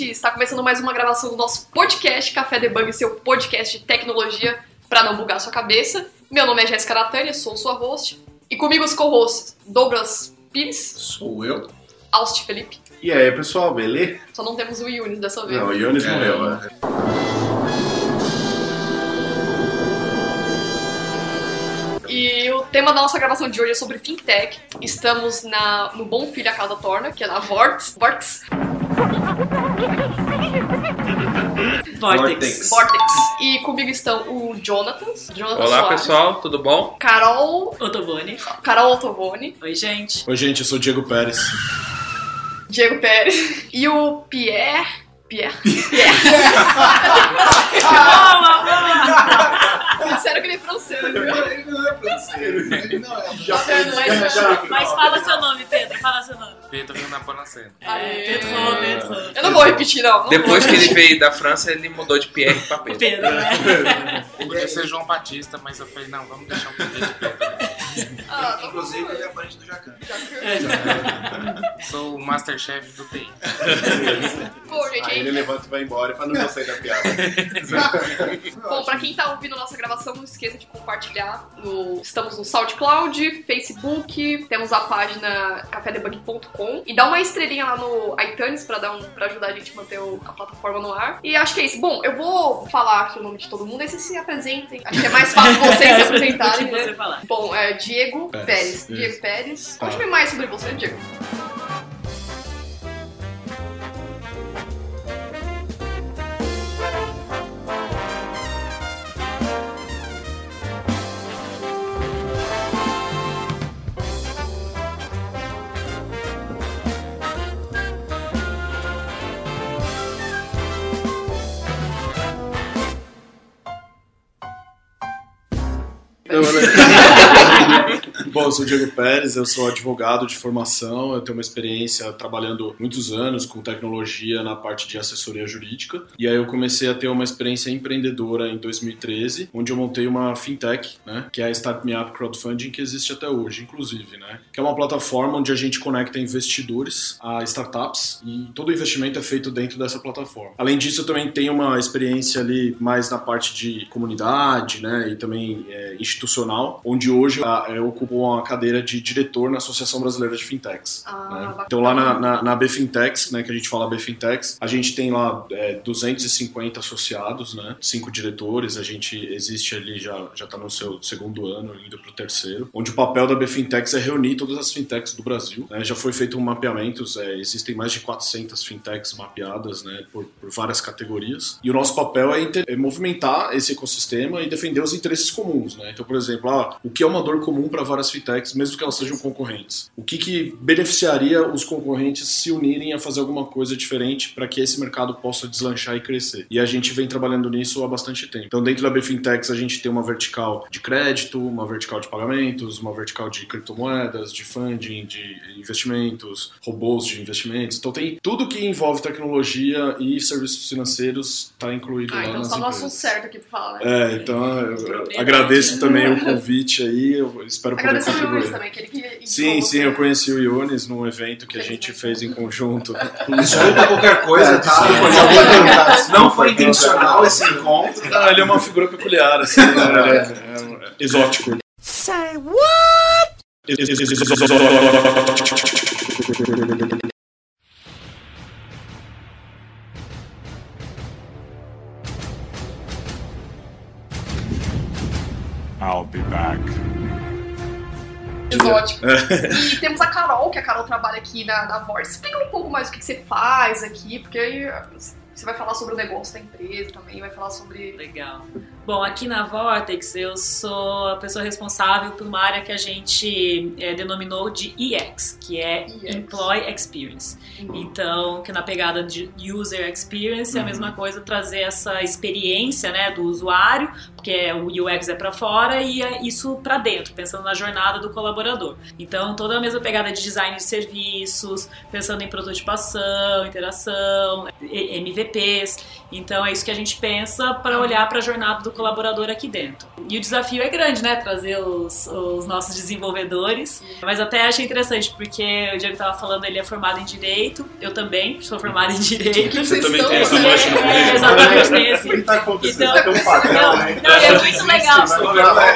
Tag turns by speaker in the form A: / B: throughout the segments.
A: noite. Está começando mais uma gravação do nosso podcast Café Debug, seu podcast de tecnologia para não bugar sua cabeça. Meu nome é Jéssica Natânia, sou sua host. E comigo os co-hosts Douglas Pires,
B: Sou eu.
A: Austin Felipe.
B: E aí, pessoal, beleza?
A: Só não temos o Yunis dessa vez.
B: Não, o Ionis
C: É.
B: morreu, né?
A: E o tema da nossa gravação de hoje é sobre FinTech. Estamos na, no Bom Filho a Casa Torna, que é na Vortex. Vortex.
C: Vortex.
A: Vortex. E comigo estão o Jonathan. Jonathan
C: Olá
A: Soares,
C: pessoal, tudo bom?
A: Carol.
D: Otobone.
A: Carol Ottoboni.
D: Oi, gente.
B: Oi, gente, eu sou o Diego Pérez.
A: Diego Pérez. E o Pierre. Pierre. Pierre. Disseram que ele é francês, viu?
B: Ele não é brasileiro, ele não é. Já
A: Tá vendo?
B: foi
A: Mas-
D: fala seu nome, Pedro. Fala seu nome.
E: Pedro Naponaceno.
A: Aê.
D: Pedro, Pedro.
A: Eu não vou repetir, não. não
C: Depois
A: vou
C: que ele veio da França, ele mudou de Pierre pra Pedro.
D: Pedro, né?
E: Podia ser João Batista, mas eu falei, não, vamos deixar um pouquinho de Pedro.
A: Ah,
F: Inclusive, ele é parente do Jacan.
E: Sou o Masterchef do TI.
A: Pô, gente,
B: Aí ele levanta e vai embora e fala, não gostei da piada.
A: Bom, pra quem tá ouvindo a nossa gravação, não esqueça de compartilhar. No... Estamos no SoundCloud, Facebook, temos a página cafedebug.com e dá uma estrelinha lá no iTunes pra, dar um... pra ajudar a gente a manter o- a plataforma no ar. E acho que é isso. Bom, eu vou falar aqui o nome de todo mundo, aí vocês se apresentem. Acho que é mais fácil vocês se apresentarem,
D: você
A: né?
D: falar.
A: Bom, é Diego
B: Pérez,
A: Pérez. Diego Pérez. Conte-me mais sobre você, Diego.
B: whatever. Bom, eu sou o Diego Pérez, eu sou advogado de formação, eu tenho uma experiência trabalhando muitos anos com tecnologia na parte de assessoria jurídica. E aí eu comecei a ter uma experiência empreendedora em 2013, onde eu montei uma fintech, né, que é a Start Me Up Crowdfunding, que existe até hoje, inclusive, né, que é uma plataforma onde a gente conecta investidores a startups e todo investimento é feito dentro dessa plataforma. Além disso, eu também tenho uma experiência ali mais na parte de comunidade, né, e também é, institucional, onde hoje ah, eu ocupo uma cadeira de diretor na Associação Brasileira de Fintechs.
A: Ah,
B: né? Então lá na, na, na Bfintex, né, que a gente fala Bfintex, a gente tem lá é, 250 associados, né, cinco diretores, a gente existe ali, já já está no seu segundo ano, indo para o terceiro, onde o papel da Bfintex é reunir todas as fintechs do Brasil. né? Já foi feito um mapeamento, é, existem mais de 400 fintechs mapeadas né, por, por várias categorias, e o nosso papel é, inter- é movimentar esse ecossistema e defender os interesses comuns. Né? Então, por exemplo, ah, o que é uma dor comum para várias fintechs, mesmo que elas sejam concorrentes? O que, que beneficiaria os concorrentes se unirem a fazer alguma coisa diferente para que esse mercado possa deslanchar e crescer? E a gente vem trabalhando nisso há bastante tempo. Então, dentro da Bfintex, a gente tem uma vertical de crédito, uma vertical de pagamentos, uma vertical de criptomoedas, de funding, de investimentos, robôs de investimentos. Então, tem tudo que envolve tecnologia e serviços financeiros está incluído
A: Ah,
B: lá
A: então
B: nas
A: só no assunto
B: empresas.
A: certo aqui pra falar, né?
B: É, então eu agradeço também o convite aí, eu espero poder
A: Yunis também, que
B: Sim, sim, eu conheci o Iones num evento que a gente fez em conjunto.
F: Desculpa qualquer coisa, tá?
B: desculpa.
F: perguntar. Não foi intencional esse encontro.
B: Ah, ele é uma figura peculiar, assim, né? É, é exótico. Say what?
G: I'll be back.
A: Exótico. E temos a Carol, que a Carol trabalha aqui na, na Vortex. Explica um pouco mais o que, que você faz aqui, porque aí você vai falar sobre o negócio da empresa também, vai falar sobre.
D: Legal. Bom, aqui na Vortex eu sou a pessoa responsável por uma área que a gente é, denominou de EX, que é
A: EX.
D: Employee Experience. Então, que na pegada de User Experience é a mesma coisa, trazer essa experiência né, do usuário que é o UX é para fora e é isso para dentro, pensando na jornada do colaborador. Então, toda a mesma pegada de design de serviços, pensando em prototipação, interação, MVPs. Então, é isso que a gente pensa para olhar para a jornada do colaborador aqui dentro. E o desafio é grande, né? Trazer os, os nossos desenvolvedores. Mas até achei interessante, porque o Diego estava falando, ele é formado em Direito, eu também sou formada em Direito.
B: Você
A: Vocês
B: também
A: estão-
B: tem essa mancha no
D: É, exatamente
F: que tá acontecendo?
D: Então-
F: Tem um padrão,
D: Não,
F: né?
D: não, é muito legal.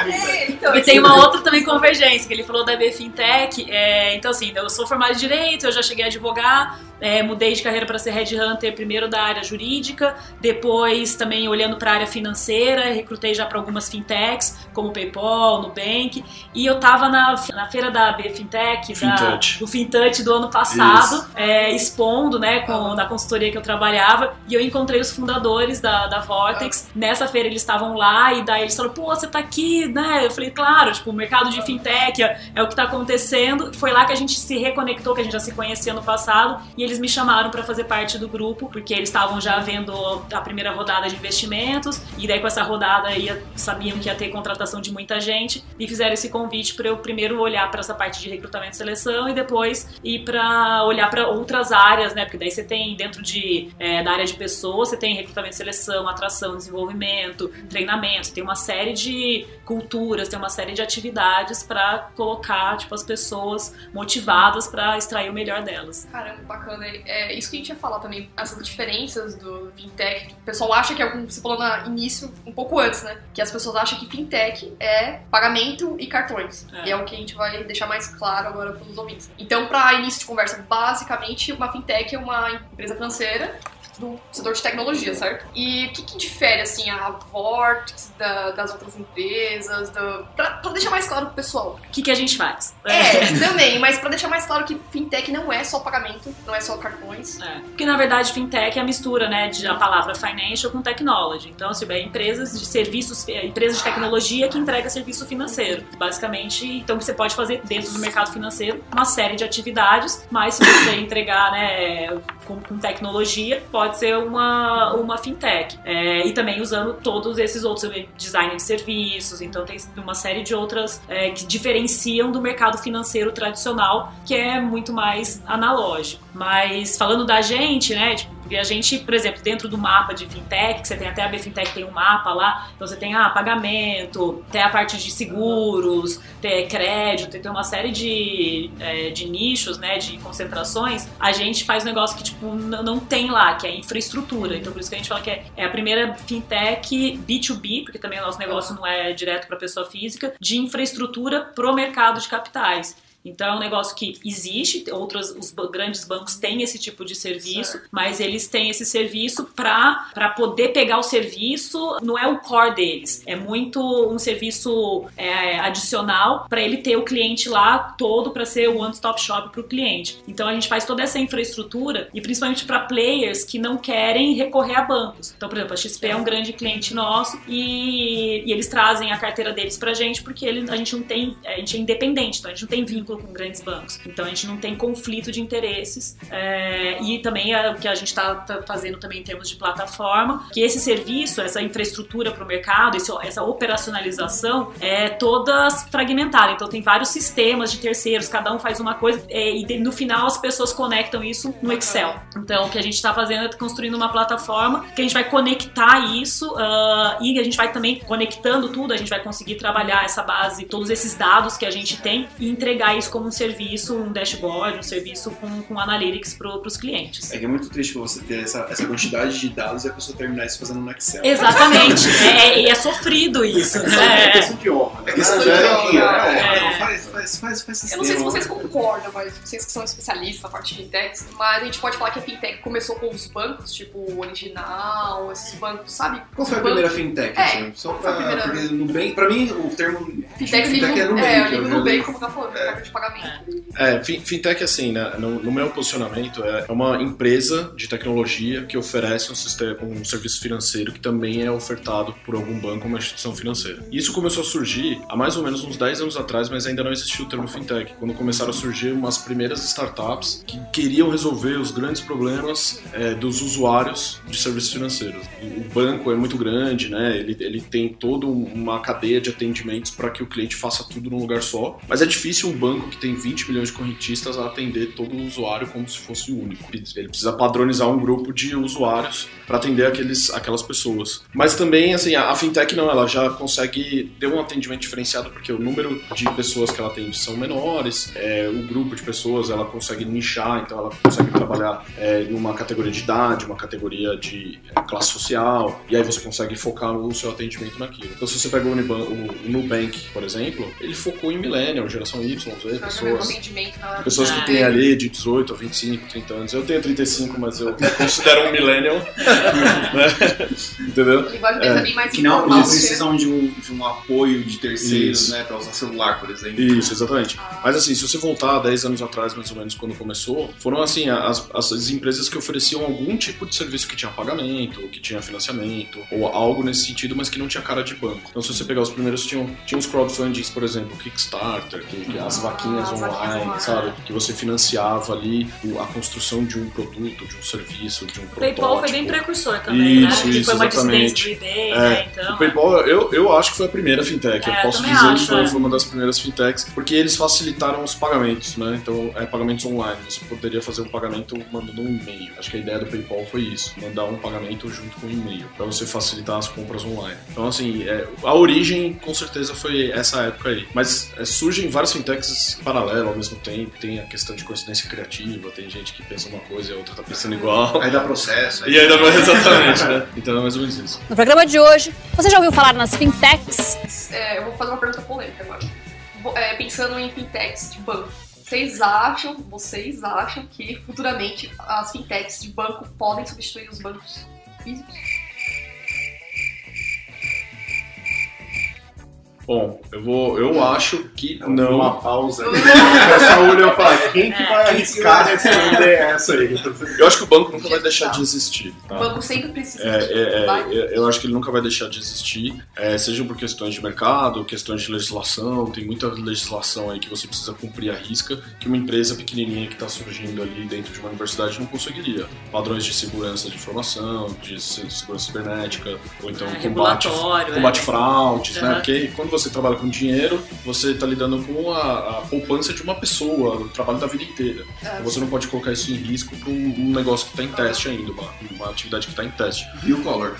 A: É, então,
D: E tem uma outra também convergência, que ele falou da EB Fintech. é, então, assim, eu sou formada em Direito, eu já cheguei a advogar, é, mudei de carreira para ser Headhunter, primeiro da área jurídica, depois também olhando para a área financeira, recrutei já para algumas fintechs, como PayPal, Nubank, e eu tava na, na feira da B Fintech, da,
B: Fintouch.
D: do Fintouch do ano passado, é, expondo, né, com, na consultoria que eu trabalhava, e eu encontrei os fundadores da, da Vortex. Nessa feira eles estavam lá, e daí eles falaram, pô, você tá aqui, né? Eu falei, claro, tipo, o mercado de fintech é, é o que tá acontecendo. Foi lá que a gente se reconectou, que a gente já se conhecia no passado, e eles me chamaram para fazer parte do grupo, porque eles estavam já vendo a primeira rodada de investimentos, e daí com essa rodada ia, sabiam que ia ter contratação de muita gente, e fizeram esse convite para eu primeiro olhar para essa parte de recrutamento e seleção, e depois ir para olhar para outras áreas, né? Porque daí você tem dentro de, é, da área de pessoas, você tem recrutamento e seleção, atração, desenvolvimento, treinamento, tem uma série de culturas, tem uma série de atividades para colocar tipo, as pessoas motivadas para extrair o melhor delas.
A: Caramba, bacana. É isso que a gente ia falar também, essas diferenças do fintech. O pessoal acha que é como você falou no início, um pouco antes, né? Que as pessoas acham que fintech é pagamento e cartões.
D: É.
A: E é o que a gente vai deixar mais claro agora para os ouvintes. Então, para início de conversa, basicamente, uma fintech é uma empresa financeira do setor de tecnologia, certo? E o que, que difere, assim, a Vortex da- das outras empresas? Do... Pra, pra deixar mais claro pro pessoal.
D: O que, que a gente faz?
A: É, também, mas pra deixar mais claro que fintech não é só pagamento, não é só cartões.
D: É. Porque na verdade fintech é a mistura, né, de a palavra financial com technology. Então, assim, é empresas de serviços, é, empresas de tecnologia que entrega serviço financeiro. Basicamente, então você pode fazer dentro do mercado financeiro uma série de atividades, mas se você entregar, né, com, com tecnologia, pode ser uma, uma fintech. É, e também usando todos esses outros design de serviços, então tem uma série de outras é, que diferenciam do mercado financeiro tradicional, que é muito mais analógico. Mas falando da gente, né, tipo, porque a gente, por exemplo, dentro do mapa de fintech, que você tem até a B-Fintech tem um mapa lá, então você tem ah, pagamento, tem a parte de seguros, tem crédito, tem, uma série de, é, de nichos, né, de concentrações, a gente faz um negócio que tipo, não tem lá, que é infraestrutura. Então por isso que a gente fala que é, é a primeira fintech B2B, porque também o nosso negócio não é direto para pessoa física, de infraestrutura pro mercado de capitais. Então é um negócio que existe, outros os grandes bancos têm esse tipo de serviço, mas eles têm esse serviço para poder pegar o serviço, não é o core deles, é muito um serviço é, adicional para ele ter o cliente lá todo para ser o one-stop shop para o cliente. Então a gente faz toda essa infraestrutura e principalmente para players que não querem recorrer a bancos. Então, por exemplo, a XP é um grande cliente nosso e, e eles trazem a carteira deles pra gente porque ele, a gente não tem, a gente é independente, então a gente não tem vínculo com grandes bancos. Então a gente não tem conflito de interesses é, e também é o que a gente está fazendo também em termos de plataforma, que esse serviço, essa infraestrutura para o mercado, esse- essa operacionalização é toda fragmentada. Então tem vários sistemas de terceiros, cada um faz uma coisa é, e no final as pessoas conectam isso no Excel. Então o que a gente está fazendo é construindo uma plataforma que a gente vai conectar isso ah, e a gente vai também conectando tudo, a gente vai conseguir trabalhar essa base, todos esses dados que a gente tem e entregar isso como um serviço, um dashboard, um serviço com, com analytics para os clientes.
F: É que é muito triste você ter essa, essa quantidade de dados e a pessoa terminar isso fazendo no Excel.
D: Exatamente, é, e é sofrido isso.
F: É
D: né?
F: questão de honra. É questão de
A: É.
F: honra.
D: É.
F: Faz, faz, faz, faz
A: Eu não sei se vocês concordam, mas vocês que são especialistas na parte de fintechs, mas a gente pode falar que a fintech começou com os bancos, tipo o Original, esses bancos, sabe?
F: Qual foi a primeira fintech?
A: É,
F: assim? Só pra,
A: primeira?
F: bem, pra mim o termo
A: Fintech,
F: Fintech é Nubank,
A: é,
F: eu
A: Nubank, como tá falando, de pagamento.
B: É, fin- fintech assim, né, no, no meu posicionamento é uma empresa de tecnologia que oferece um, sistema, um serviço financeiro que também é ofertado por algum banco ou uma instituição financeira. Isso começou a surgir há mais ou menos uns 10 anos atrás, mas ainda não existia o termo fintech, quando começaram a surgir umas primeiras startups que queriam resolver os grandes problemas é, dos usuários de serviços financeiros. O o banco é muito grande, né? Ele, ele tem toda uma cadeia de atendimentos para que o cliente faça tudo num lugar só. Mas é difícil um banco que tem 20 milhões de correntistas atender todo o usuário como se fosse único. Ele precisa padronizar um grupo de usuários para atender aqueles, aquelas pessoas. Mas também, assim, a, a fintech não, ela já consegue ter um atendimento diferenciado porque o número de pessoas que ela atende são menores, é, o grupo de pessoas ela consegue nichar, então ela consegue trabalhar é, numa categoria de idade, uma categoria de é, classe social, e aí você consegue focar o seu atendimento naquilo. Então, se você pega o, Uniban, o, o Nubank, por exemplo, ele focou em millennial, geração Y,
A: Fazer o
B: pessoas. Pessoas que
D: Ah,
B: têm
D: é.
B: ali de 18 a 25, 30 anos. Eu tenho 35, mas eu me considero um millennial. né? Entendeu?
A: é.
F: Que não, não
A: porque-
F: precisam de um, de um apoio de terceiros,
B: Isso.
F: né, pra usar celular, por exemplo.
B: Isso, exatamente. Mas assim, se você voltar 10 anos atrás, mais ou menos, quando começou, foram assim, as, as empresas que ofereciam algum tipo de serviço que tinha pagamento, ou que tinha financiamento, ou algo nesse sentido, mas que não tinha cara de banco. Então se você pegar os primeiros, tinham, tinha os crowdfundings, por exemplo, Kickstarter, que, que as vaquinhas
A: as
B: online, sabe? Que você financiava ali a construção de um produto, de um serviço, de um
D: O
B: protótipo.
D: PayPal foi bem precursor também,
B: Isso,
D: né?
B: Isso,
D: foi uma
B: exatamente.
D: dissidência do ID,
B: É,
D: né? Então,
B: O PayPal, eu, eu acho que foi a primeira fintech.
D: É,
B: eu posso dizer
D: acho,
B: que foi,
D: é.
B: foi uma das primeiras fintechs, porque eles facilitaram os pagamentos, né? Então, é pagamentos online. Você poderia fazer um pagamento mandando um e-mail. Acho que a ideia do PayPal foi isso: mandar um pagamento junto com o e-mail, para você facilitar as compras online. Então, assim, é, a origem com certeza foi essa época aí. Mas é, surgem várias fintechs paralelas ao mesmo tempo. Tem a questão de coincidência criativa, tem gente que pensa uma coisa e a outra tá pensando igual.
F: Aí dá processo.
B: E ainda não é exatamente, né? Então é mais ou menos isso.
G: No programa de hoje, você já ouviu falar nas fintechs?
A: É, eu vou fazer uma pergunta polêmica agora. É, pensando em fintechs de banco, vocês acham, vocês acham que futuramente as fintechs de banco podem substituir os bancos físicos?
B: Bom, eu vou. Eu acho que
F: Uma
B: não.
F: pausa.
H: O pessoal olhou e fala, quem que vai arriscar responder essa aí?
B: Eu acho que o banco nunca vai deixar de existir.
A: O
B: Tá?
A: banco sempre precisa.
B: É, é, é,
A: Vai?
B: eu- eu acho que ele nunca vai deixar de existir, é, seja por questões de mercado, questões de legislação, tem muita legislação aí que você precisa cumprir a risca, que uma empresa pequenininha que está surgindo ali dentro de uma universidade não conseguiria. Padrões de segurança de informação, de se- segurança cibernética, ou então
D: É,
B: combate, combate
D: é.
B: fraudes, né? Porque quando você trabalha com dinheiro, você está lidando com a, a poupança de uma pessoa, o trabalho da vida inteira.
A: É.
B: Você não pode colocar isso em risco para um, negócio que está em teste ainda, uma, uma atividade que está em teste.
F: Viu, Collor?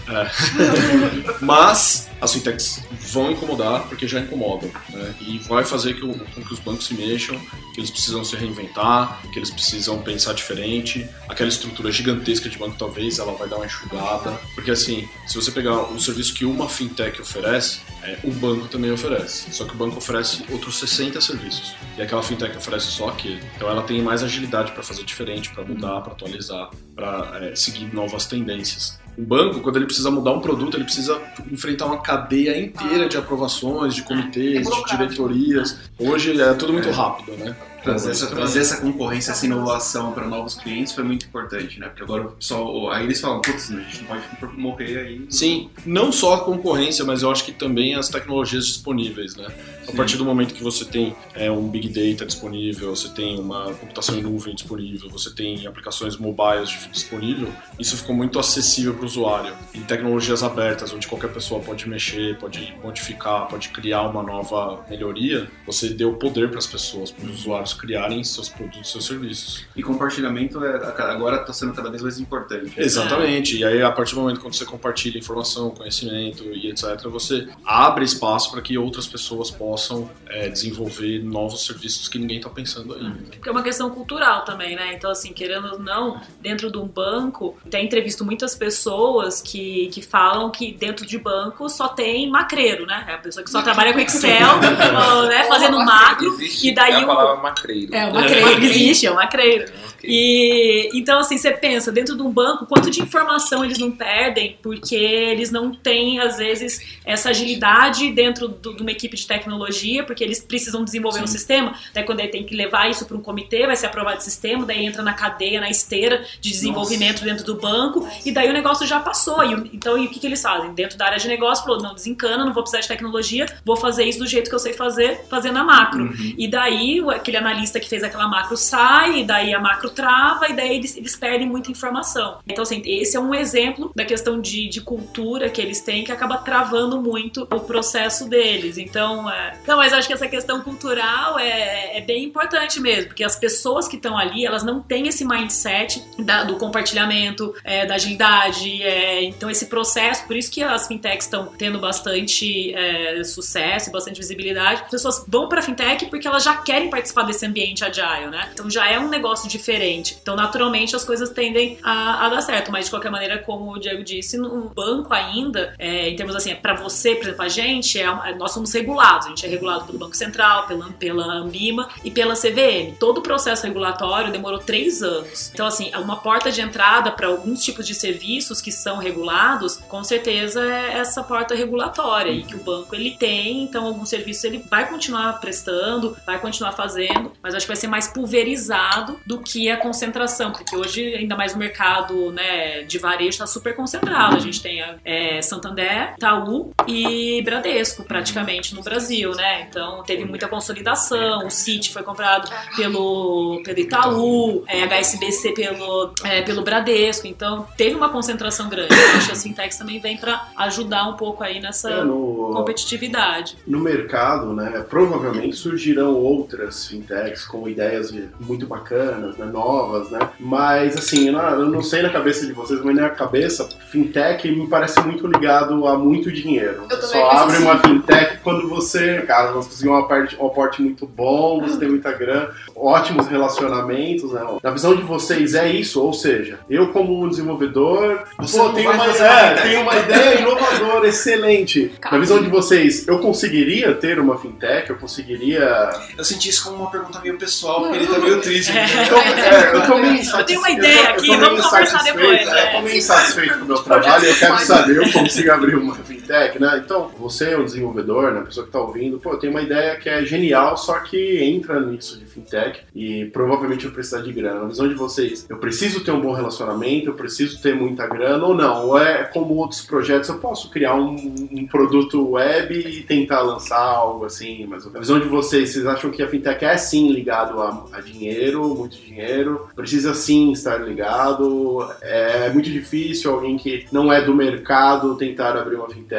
B: Mas as fintechs vão incomodar porque já incomodam, né? E vai fazer que com que os bancos se mexam, que eles precisam se reinventar, que eles precisam pensar diferente. Aquela estrutura gigantesca de banco talvez ela vai dar uma enxugada, porque assim, se você pegar o serviço que uma fintech oferece, é, o banco também oferece. Só que o banco oferece outros 60 serviços. E aquela fintech oferece só aquele. Então ela tem mais agilidade para fazer diferente, para mudar, para atualizar, para seguir novas tendências. O banco, quando ele precisa mudar um produto, ele precisa enfrentar uma cadeia inteira de aprovações, de comitês, de
A: burocrático.
B: diretorias. Hoje é tudo muito
F: É.
B: rápido, né?
F: Trazer essa, trazer essa concorrência, essa inovação para novos clientes foi muito importante, né? Porque agora pessoal. Aí eles falam, putz, a gente não pode morrer aí.
B: Sim, não só a concorrência, mas eu acho que também as tecnologias disponíveis, né? A partir do momento que você tem é, um Big Data disponível, você tem uma computação em nuvem disponível, você tem aplicações mobiles disponível, isso ficou muito acessível para o usuário. Em tecnologias abertas, onde qualquer pessoa pode mexer, pode modificar, pode criar uma nova melhoria, você deu poder para as pessoas, para os usuários criarem seus produtos, seus serviços.
F: E compartilhamento é, agora está sendo cada vez mais importante.
B: Exatamente. E aí, a partir do momento que você compartilha informação, conhecimento e etc., você abre espaço para que outras pessoas possam é, desenvolver novos serviços que ninguém está pensando ainda.
D: Porque é uma questão cultural também, né? Então, assim, querendo ou não, dentro de um banco, tem entrevisto muitas pessoas que, que falam que dentro de banco só tem macreiro, né? É a pessoa que só trabalha com Excel, né, fazendo macro,
C: Existe
D: e daí
C: a
D: o.
C: macreiro.
D: É, o macreiro que existe, é o macreiro. E então, assim, você pensa, dentro de um banco, quanto de informação eles não perdem, porque eles não têm, às vezes, essa agilidade dentro do- de uma equipe de tecnologia, porque eles precisam desenvolver um sistema, daí quando ele tem que levar isso para um comitê, vai ser aprovado esse sistema, daí entra na cadeia, na esteira de desenvolvimento dentro do banco, e daí o negócio já passou. E, o- então, e o que, que eles fazem? Dentro da área de negócio, falou, não, desencana, não vou precisar de tecnologia, vou fazer isso do jeito que eu sei fazer, fazer na macro. E daí o- aquele analista que fez aquela macro sai, e daí a macro trava, e daí eles, eles perdem muita informação. Então, assim, esse é um exemplo da questão de, de cultura que eles têm que acaba travando muito o processo deles. Então, é... não, mas acho que essa questão cultural é, é bem importante mesmo, porque as pessoas que estão ali, elas não têm esse mindset da- do compartilhamento, é, da agilidade, é, então esse processo, por isso que as fintechs estão tendo bastante é, sucesso, bastante visibilidade. As pessoas vão para fintech porque elas já querem participar desse ambiente agile, né? Então já é um negócio diferente. Então naturalmente as coisas tendem a, a dar certo, mas de qualquer maneira, como o Diego disse, no banco ainda, é, em termos assim, para você, por exemplo, a gente, é, nós somos regulados. A gente é regulado pelo Banco Central, pela, pela Ambima e pela CVM. Todo o processo regulatório demorou três anos. Então, assim, uma porta de entrada para alguns tipos de serviços que são regulados, com certeza é essa porta regulatória e que o banco ele tem. Então, alguns serviços ele vai continuar prestando, vai continuar fazendo, mas acho que vai ser mais pulverizado do que a concentração, porque hoje, ainda mais o mercado né, de varejo está super concentrado. A gente tem é, Santander, Itaú e Bradesco, praticamente, no Brasil, né? Então, teve muita consolidação. O Citi foi comprado pelo, pelo Itaú, é, HSBC pelo, é, pelo Bradesco. Então, teve uma concentração grande. Acho que as fintechs também vêm para ajudar um pouco aí nessa
H: É, no,
D: competitividade.
H: no mercado, né, provavelmente surgirão outras fintechs com ideias muito bacanas, né, novas, né? Mas assim, eu não, eu não sei na cabeça de vocês, mas na minha cabeça, fintech me parece muito ligado a muito dinheiro.
A: Eu
H: só abre
A: assim.
H: uma fintech quando você, cara, você conseguiu um aporte, um aporte muito bom, você tem muita grana, ótimos relacionamentos, né? Na visão de vocês é isso, ou seja, eu como um desenvolvedor,
F: Você
H: pô, tenho uma, é,
F: uma
H: tenho uma ideia inovadora, excelente. Na visão de vocês, eu conseguiria ter uma fintech? Eu conseguiria.
F: Eu senti isso como uma pergunta meio pessoal, porque ele tá meio triste.
H: Então, é, eu tô meio insatisfeito.
D: Eu tenho uma ideia aqui, vamos conversar
H: insatisfeito,
D: depois,
H: é,
D: né?
H: Eu tô meio insatisfeito com o meu trabalho e eu quero saber, eu consigo abrir uma né? Então, você um desenvolvedor, né? A pessoa que tá ouvindo, pô, tenho uma ideia que é genial, só que entra nisso de fintech e provavelmente eu precisar de grana. Na visão de vocês, eu preciso ter um bom relacionamento, eu preciso ter muita grana ou não? Ou é como outros projetos, eu posso criar um, um produto web e tentar lançar algo assim, mas na visão de vocês, vocês acham que a fintech é sim ligado a, a dinheiro, muito dinheiro, precisa sim estar ligado, é muito difícil alguém que não é do mercado tentar abrir uma fintech,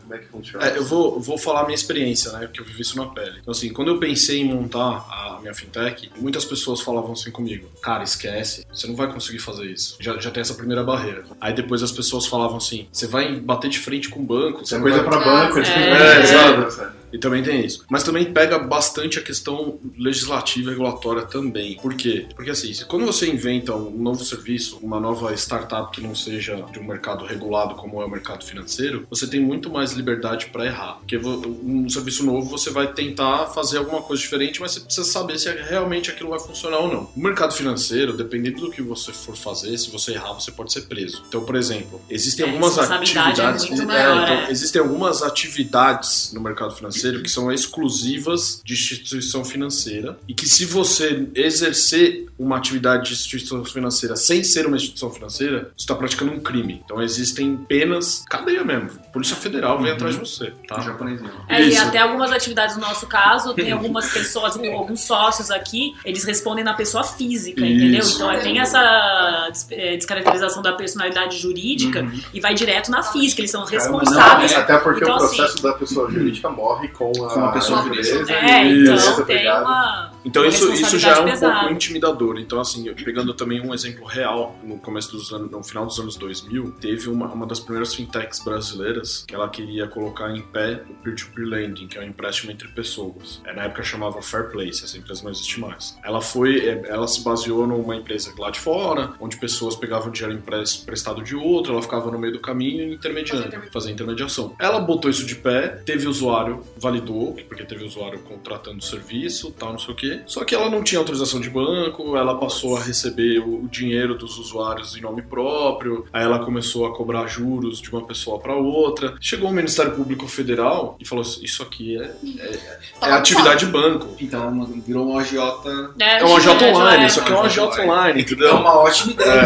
H: como é que funciona?
B: É, eu vou, vou falar a minha experiência, né? Porque eu vivi isso na pele. Então, assim, quando eu pensei em montar a minha fintech, muitas pessoas falavam assim comigo: Cara, esquece, você não vai conseguir fazer isso. Já, já tem essa primeira barreira. Aí depois as pessoas falavam assim: Você vai bater de frente com o banco,
H: Isso
B: você
H: é coisa
B: vai-
H: pra banco, é, tipo,
D: É,
H: é,
B: exato.
H: exato.
B: E também tem isso. Mas também pega bastante a questão legislativa e regulatória também. Por quê? Porque assim, quando você inventa um novo serviço, uma nova startup que não seja de um mercado regulado como é o mercado financeiro, você tem muito mais liberdade para errar. Porque um serviço novo você vai tentar fazer alguma coisa diferente, mas você precisa saber se realmente aquilo vai funcionar ou não. No mercado financeiro, dependendo do que você for fazer, se você errar, você pode ser preso. Então, por exemplo, existem
D: É,
B: algumas
D: é
B: atividades.
D: muito maior,
B: então,
D: é.
B: existem algumas atividades no mercado financeiro que são exclusivas de instituição financeira e que se você exercer uma atividade de instituição financeira sem ser uma instituição financeira, você está praticando um crime. Então existem penas, cadeia mesmo. Polícia Federal vem atrás de você, tá?
F: O japonesinho.
D: É, e até algumas atividades no nosso caso, tem algumas pessoas, alguns sócios aqui, eles respondem na pessoa física, entendeu?
B: Isso.
D: Então tem essa des- eh, descaracterização da personalidade jurídica
B: Uhum.
D: e vai direto na física, eles são responsáveis.
H: não, até porque
D: Então,
H: o processo da pessoa jurídica morre com a,
F: Com a pessoa jurídica.
D: É,
B: Isso.
D: então tem uma.
B: Então isso, isso já é um
D: responsabilidade
B: pouco intimidador. Então, assim, pegando também um exemplo real, no começo dos anos, no final dos anos 2000, teve uma, uma das primeiras fintechs brasileiras que ela queria colocar em pé o peer-to-peer lending, que é um empréstimo entre pessoas. É, na época chamava Fair Place, essa empresa não existe mais. Ela foi, é, ela se baseou numa empresa lá de fora, onde pessoas pegavam dinheiro empres- emprestado de outra, ela ficava no meio do caminho intermediando,
A: Fazia intermediação.
B: Ela botou isso de pé, teve usuário, validou, porque teve usuário contratando o serviço, tal, não sei o quê. Só que ela não tinha autorização de banco, ela passou a receber o dinheiro dos usuários em nome próprio, aí ela começou a cobrar juros de uma pessoa para outra. Chegou o Ministério Público Federal e falou assim: Isso aqui é, é, é atividade de banco.
F: Então virou uma agiota.
B: É um agiota
D: é,
B: online,
D: é.
B: isso aqui é um agiota online,
F: É
B: entendeu?
F: uma ótima ideia.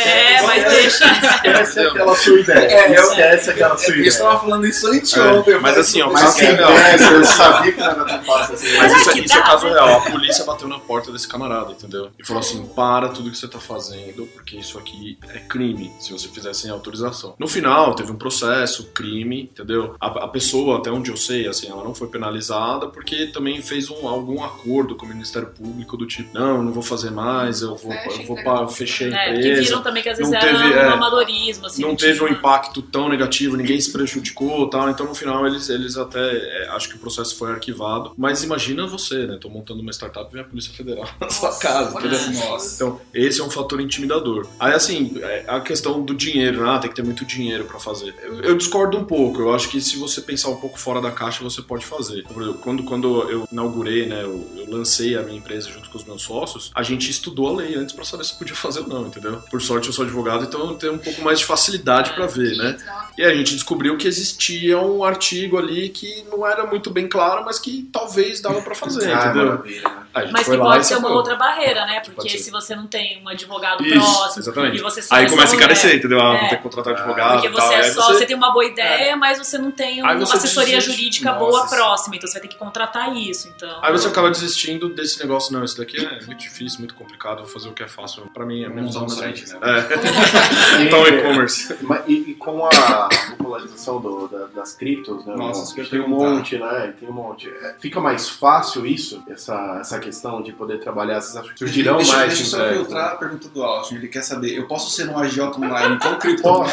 D: É, mas deixa.
H: Esquece aquela sua ideia.
F: É, eu-
H: Esquece aquela sua
F: Eu
H: ideia.
F: estava falando isso anteontem.
B: É, mas assim, ó,
H: Mas assim,
B: assim, ó,
H: é, eu sabia que não era tão fácil assim.
B: Mas isso, é- é
D: dá,
B: caso? Real. A polícia bateu na porta desse camarada, entendeu? E falou assim: para tudo que você tá fazendo, porque isso aqui é crime, se você fizer sem autorização. No final, teve um processo, crime, entendeu? A, a pessoa, até onde eu sei, assim, ela não foi penalizada porque também fez um, algum acordo com o Ministério Público do tipo: não, não vou fazer mais, eu vou,
A: Fecha,
B: eu vou pa- fechei a
D: É, porque
B: empresa.
D: viram também que às vezes
B: Não
D: era um
B: é,
D: amadorismo, assim.
B: não
D: não
B: teve um
D: tinha-
B: impacto tão negativo, ninguém se prejudicou tal. Então no final eles, eles até. é, acho que o processo foi arquivado. Mas imagina você, né? Tô montando uma startup e vem a Polícia Federal na sua casa, entendeu?
F: Nossa.
B: Então, esse é um fator intimidador. Aí, assim, é, a questão do dinheiro, ah, tem que ter muito dinheiro pra fazer. Eu, eu discordo um pouco. Eu acho que se você pensar um pouco fora da caixa, você pode fazer. Por exemplo, quando, quando eu inaugurei, né, eu, eu lancei a minha empresa junto com os meus sócios, a gente estudou a lei antes pra saber se podia fazer ou não, entendeu? Por sorte, eu sou advogado, então eu tenho um pouco mais de facilidade pra ver, né? E aí a gente descobriu que existia um artigo ali que não era muito bem claro, mas que talvez dava pra fazer,
F: Ah,
B: entendeu?
F: Maravilha, né?
B: A gente
D: Mas que pode ser uma outra barreira, né? Porque se você não tem um advogado
B: Isso,
D: próximo
B: exatamente.
D: e você só
B: Aí
D: é
B: começa a encarecer,
D: é,
B: entendeu? Ah,
D: É.
B: vou ter que contratar advogado
D: Porque
B: tal.
D: você é só, você tem uma boa ideia, mas você não tem uma
B: você
D: assessoria
B: desiste.
D: jurídica
F: Nossa,
D: boa
F: isso.
D: próxima, então você vai ter que contratar isso, então.
B: Aí você acaba desistindo desse negócio, não, isso daqui é muito difícil, muito complicado, vou fazer o que é fácil. Pra mim é menos
F: um
B: site, né? É. Então e-commerce.
H: E, e com a popularização do- da- das criptos, né?
F: Nossa,
H: tem um monte, né? Tem um monte. É, Fica mais fácil isso, essa, essa questão de poder trabalhar. Vocês acham que surgirão
F: deixa,
H: mais
F: deixa eu só filtrar
H: né?
F: a pergunta do Austin. Ele quer saber, eu posso ser um agiota online com
H: Posso,
F: criptomoeda?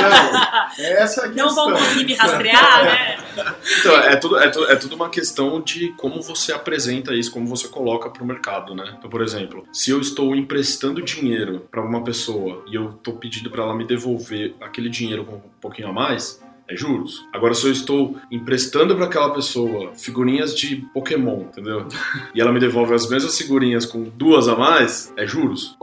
H: não. Essa é a
D: Não vão
H: questão.
D: conseguir me rastrear, né?
B: Então, é tudo, é, tudo, é tudo uma questão de como você apresenta isso, como você coloca pro mercado, né? Então, por exemplo, se eu estou emprestando dinheiro pra uma pessoa e eu tô pedindo pra ela me devolver aquele dinheiro com um pouquinho a mais, é juros. Agora, se eu estou emprestando pra aquela pessoa figurinhas de Pokémon, entendeu? E ela me devolve as mesmas figurinhas com duas a mais, é juros.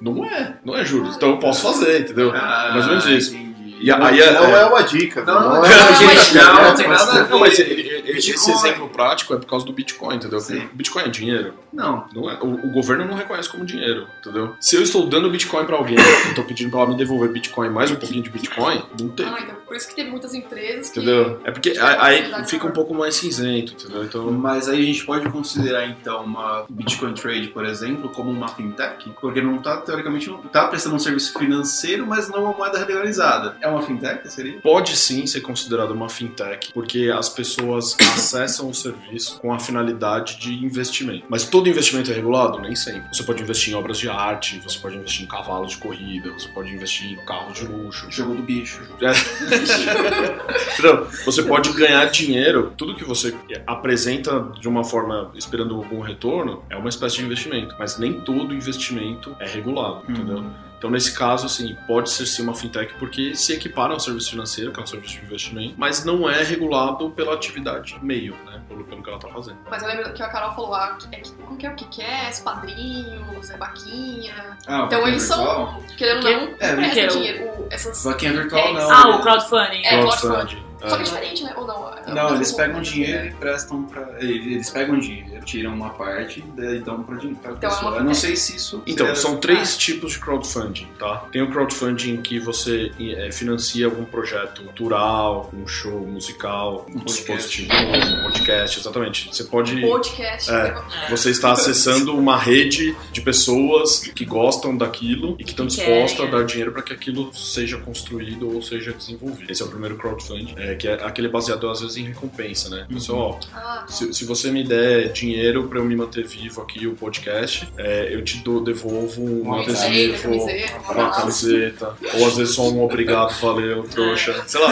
B: Não é, não é juros. Então eu posso fazer, entendeu?
F: Ah,
B: É mais ou menos isso. E aí é-
H: não
B: é-
H: é uma dica.
F: Não,
H: não,
F: não,
H: é
F: não,
H: uma dica.
F: não, não tem nada a ver.
B: Não, mas esse exemplo prático é por causa do Bitcoin, entendeu?
F: Sim.
B: O Bitcoin é dinheiro.
F: Não.
B: Não é, o, o governo não reconhece como dinheiro, entendeu? Se eu estou dando Bitcoin pra alguém e tô pedindo pra ela me devolver Bitcoin mais um pouquinho de Bitcoin, não tem.
A: Ah, então por isso que tem muitas empresas que.
B: Entendeu? É porque
A: que
B: aí, aí fica um pouco mais cinzento, entendeu? Então.
F: Mas aí a gente pode considerar então uma Bitcoin Trade, por exemplo, como uma fintech? Porque não tá, teoricamente, não tá prestando um serviço financeiro, mas não uma moeda legalizada. É uma fintech, seria?
B: Pode sim ser considerada uma fintech, porque as pessoas acessam o serviço com a finalidade de investimento. Mas todo investimento é regulado? Nem sempre. Você pode investir em obras de arte, você pode investir em cavalos de corrida, você pode investir em carros de luxo.
F: Jogo do bicho.
B: Entendeu? Você pode ganhar dinheiro, tudo que você apresenta de uma forma esperando algum retorno é uma espécie de investimento, mas nem todo investimento é regulado, entendeu? Então, nesse caso, assim, pode ser sim uma fintech porque se equipara ao serviço financeiro, que é um serviço de investimento, mas não é regulado pela atividade meio, né? Pelo, pelo que ela tá fazendo.
A: Mas eu lembro que a Carol falou, ah, é, que- como que é o que que é? Os padrinhos, é vaquinha.
F: Ah,
A: Então eles
F: virtual?
A: são, querendo ou não,
F: É,
D: é o-
A: dinheiro. O- essas
F: Vaquinha virtual não.
D: Ah, o crowdfunding.
A: É,
B: Crowdfunding.
A: Só que é
B: É.
A: diferente, né? Ou não? É
F: Não, eles pegam dinheiro
A: né?
F: e prestam pra. Eles pegam dinheiro, tiram uma parte e dão pra
A: Então é
F: pessoa. Eu não sei se isso.
B: Então,
F: seria-
B: são três tipos de crowdfunding, tá? Tem o crowdfunding que você eh, financia algum projeto cultural, um show musical, um dispositivo, um podcast, exatamente. Você pode...
A: Podcast.
B: É.
A: né?
B: Você está acessando uma rede de pessoas que gostam daquilo e que estão dispostas a dar dinheiro para que aquilo seja construído ou seja desenvolvido. Esse é o primeiro crowdfunding, é, que é aquele baseado às vezes em recompensa, né? Ó,
A: Ah,
B: se, se você me der dinheiro para eu me manter vivo aqui o podcast, é, eu te dou, devolvo um
F: Uma
B: adesivo,
A: camiseta,
B: uma camiseta, ou às vezes só um obrigado, valeu, trouxa, sei lá.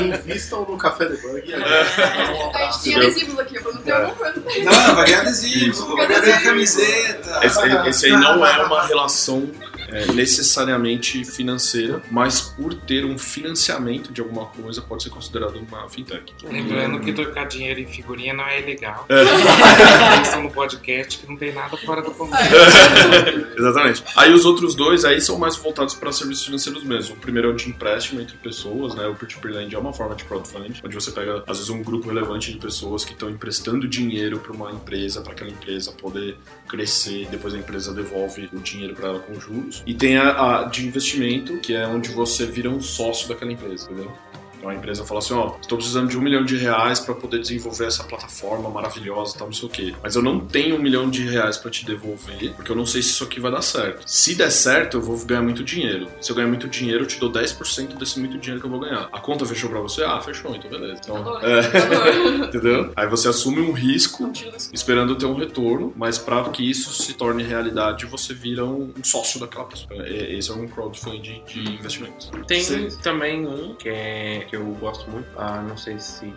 H: Invistam no café de bug.
A: a gente tinha adesivos aqui, eu perguntei
B: É.
A: alguma coisa.
F: Não, vai ganhar adesivo,
B: Isso.
F: vai ganhar camiseta.
B: Esse, esse aí não é uma relação é, necessariamente financeira, mas por ter um financiamento de alguma coisa pode ser considerado uma fintech.
E: Lembrando que trocar dinheiro em figurinha não é ilegal.
B: É.
E: Estão no podcast que não tem nada fora do comum.
B: Exatamente. Aí os outros dois aí são mais voltados para serviços financeiros mesmo. O primeiro é o de empréstimo entre pessoas, né? O peer-to-peer lending é uma forma de crowdfunding, onde você pega às vezes um grupo relevante de pessoas que estão emprestando dinheiro para uma empresa, para aquela empresa poder crescer, depois a empresa devolve o dinheiro para ela com juros. E tem a, a de investimento, que é onde você vira um sócio daquela empresa, entendeu? Então a empresa fala assim, ó, estou precisando de um milhão de reais para poder desenvolver essa plataforma maravilhosa, tal, não sei o quê. Mas eu não tenho um milhão de reais para te devolver, porque eu não sei se isso aqui vai dar certo. Se der certo, eu vou ganhar muito dinheiro. Se eu ganhar muito dinheiro, eu te dou 10% desse muito dinheiro que eu vou ganhar. A conta fechou para você? Ah, fechou, então beleza. Então, é, entendeu? Aí você assume um risco
A: desse-
B: esperando ter um retorno, mas para que isso se torne realidade, você vira um, um sócio daquela pessoa. É- Esse é um crowdfunding de investimentos.
C: Tem
F: Sim.
C: também um que, é, que eu gosto muito, ah, não sei se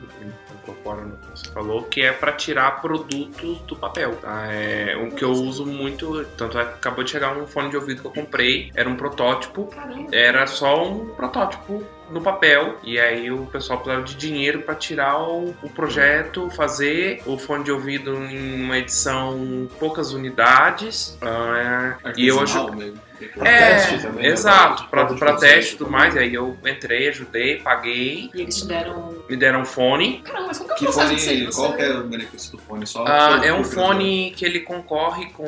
C: incorpora no que você falou, que é para tirar produtos do papel. tá? É um que eu uso muito, tanto é que acabou de chegar um fone de ouvido que eu comprei, era um protótipo, era só um protótipo no papel e aí o pessoal precisava de dinheiro para tirar o, o projeto, fazer o fone de ouvido em uma edição poucas unidades ah, e eu
F: mesmo. Pra
C: é,
F: teste também, né?
C: exato, pra,
F: Prova de
C: pra
F: conceito
C: teste e tudo
F: também.
C: mais. E aí eu entrei, ajudei, paguei,
D: E eles te deram.
C: me deram um fone.
A: Caramba, mas como que é o
F: Que
A: processo disso aí?
F: fone, qual que é o benefício do fone? Só
C: Ah, é um
F: curiosidade.
C: fone que ele concorre com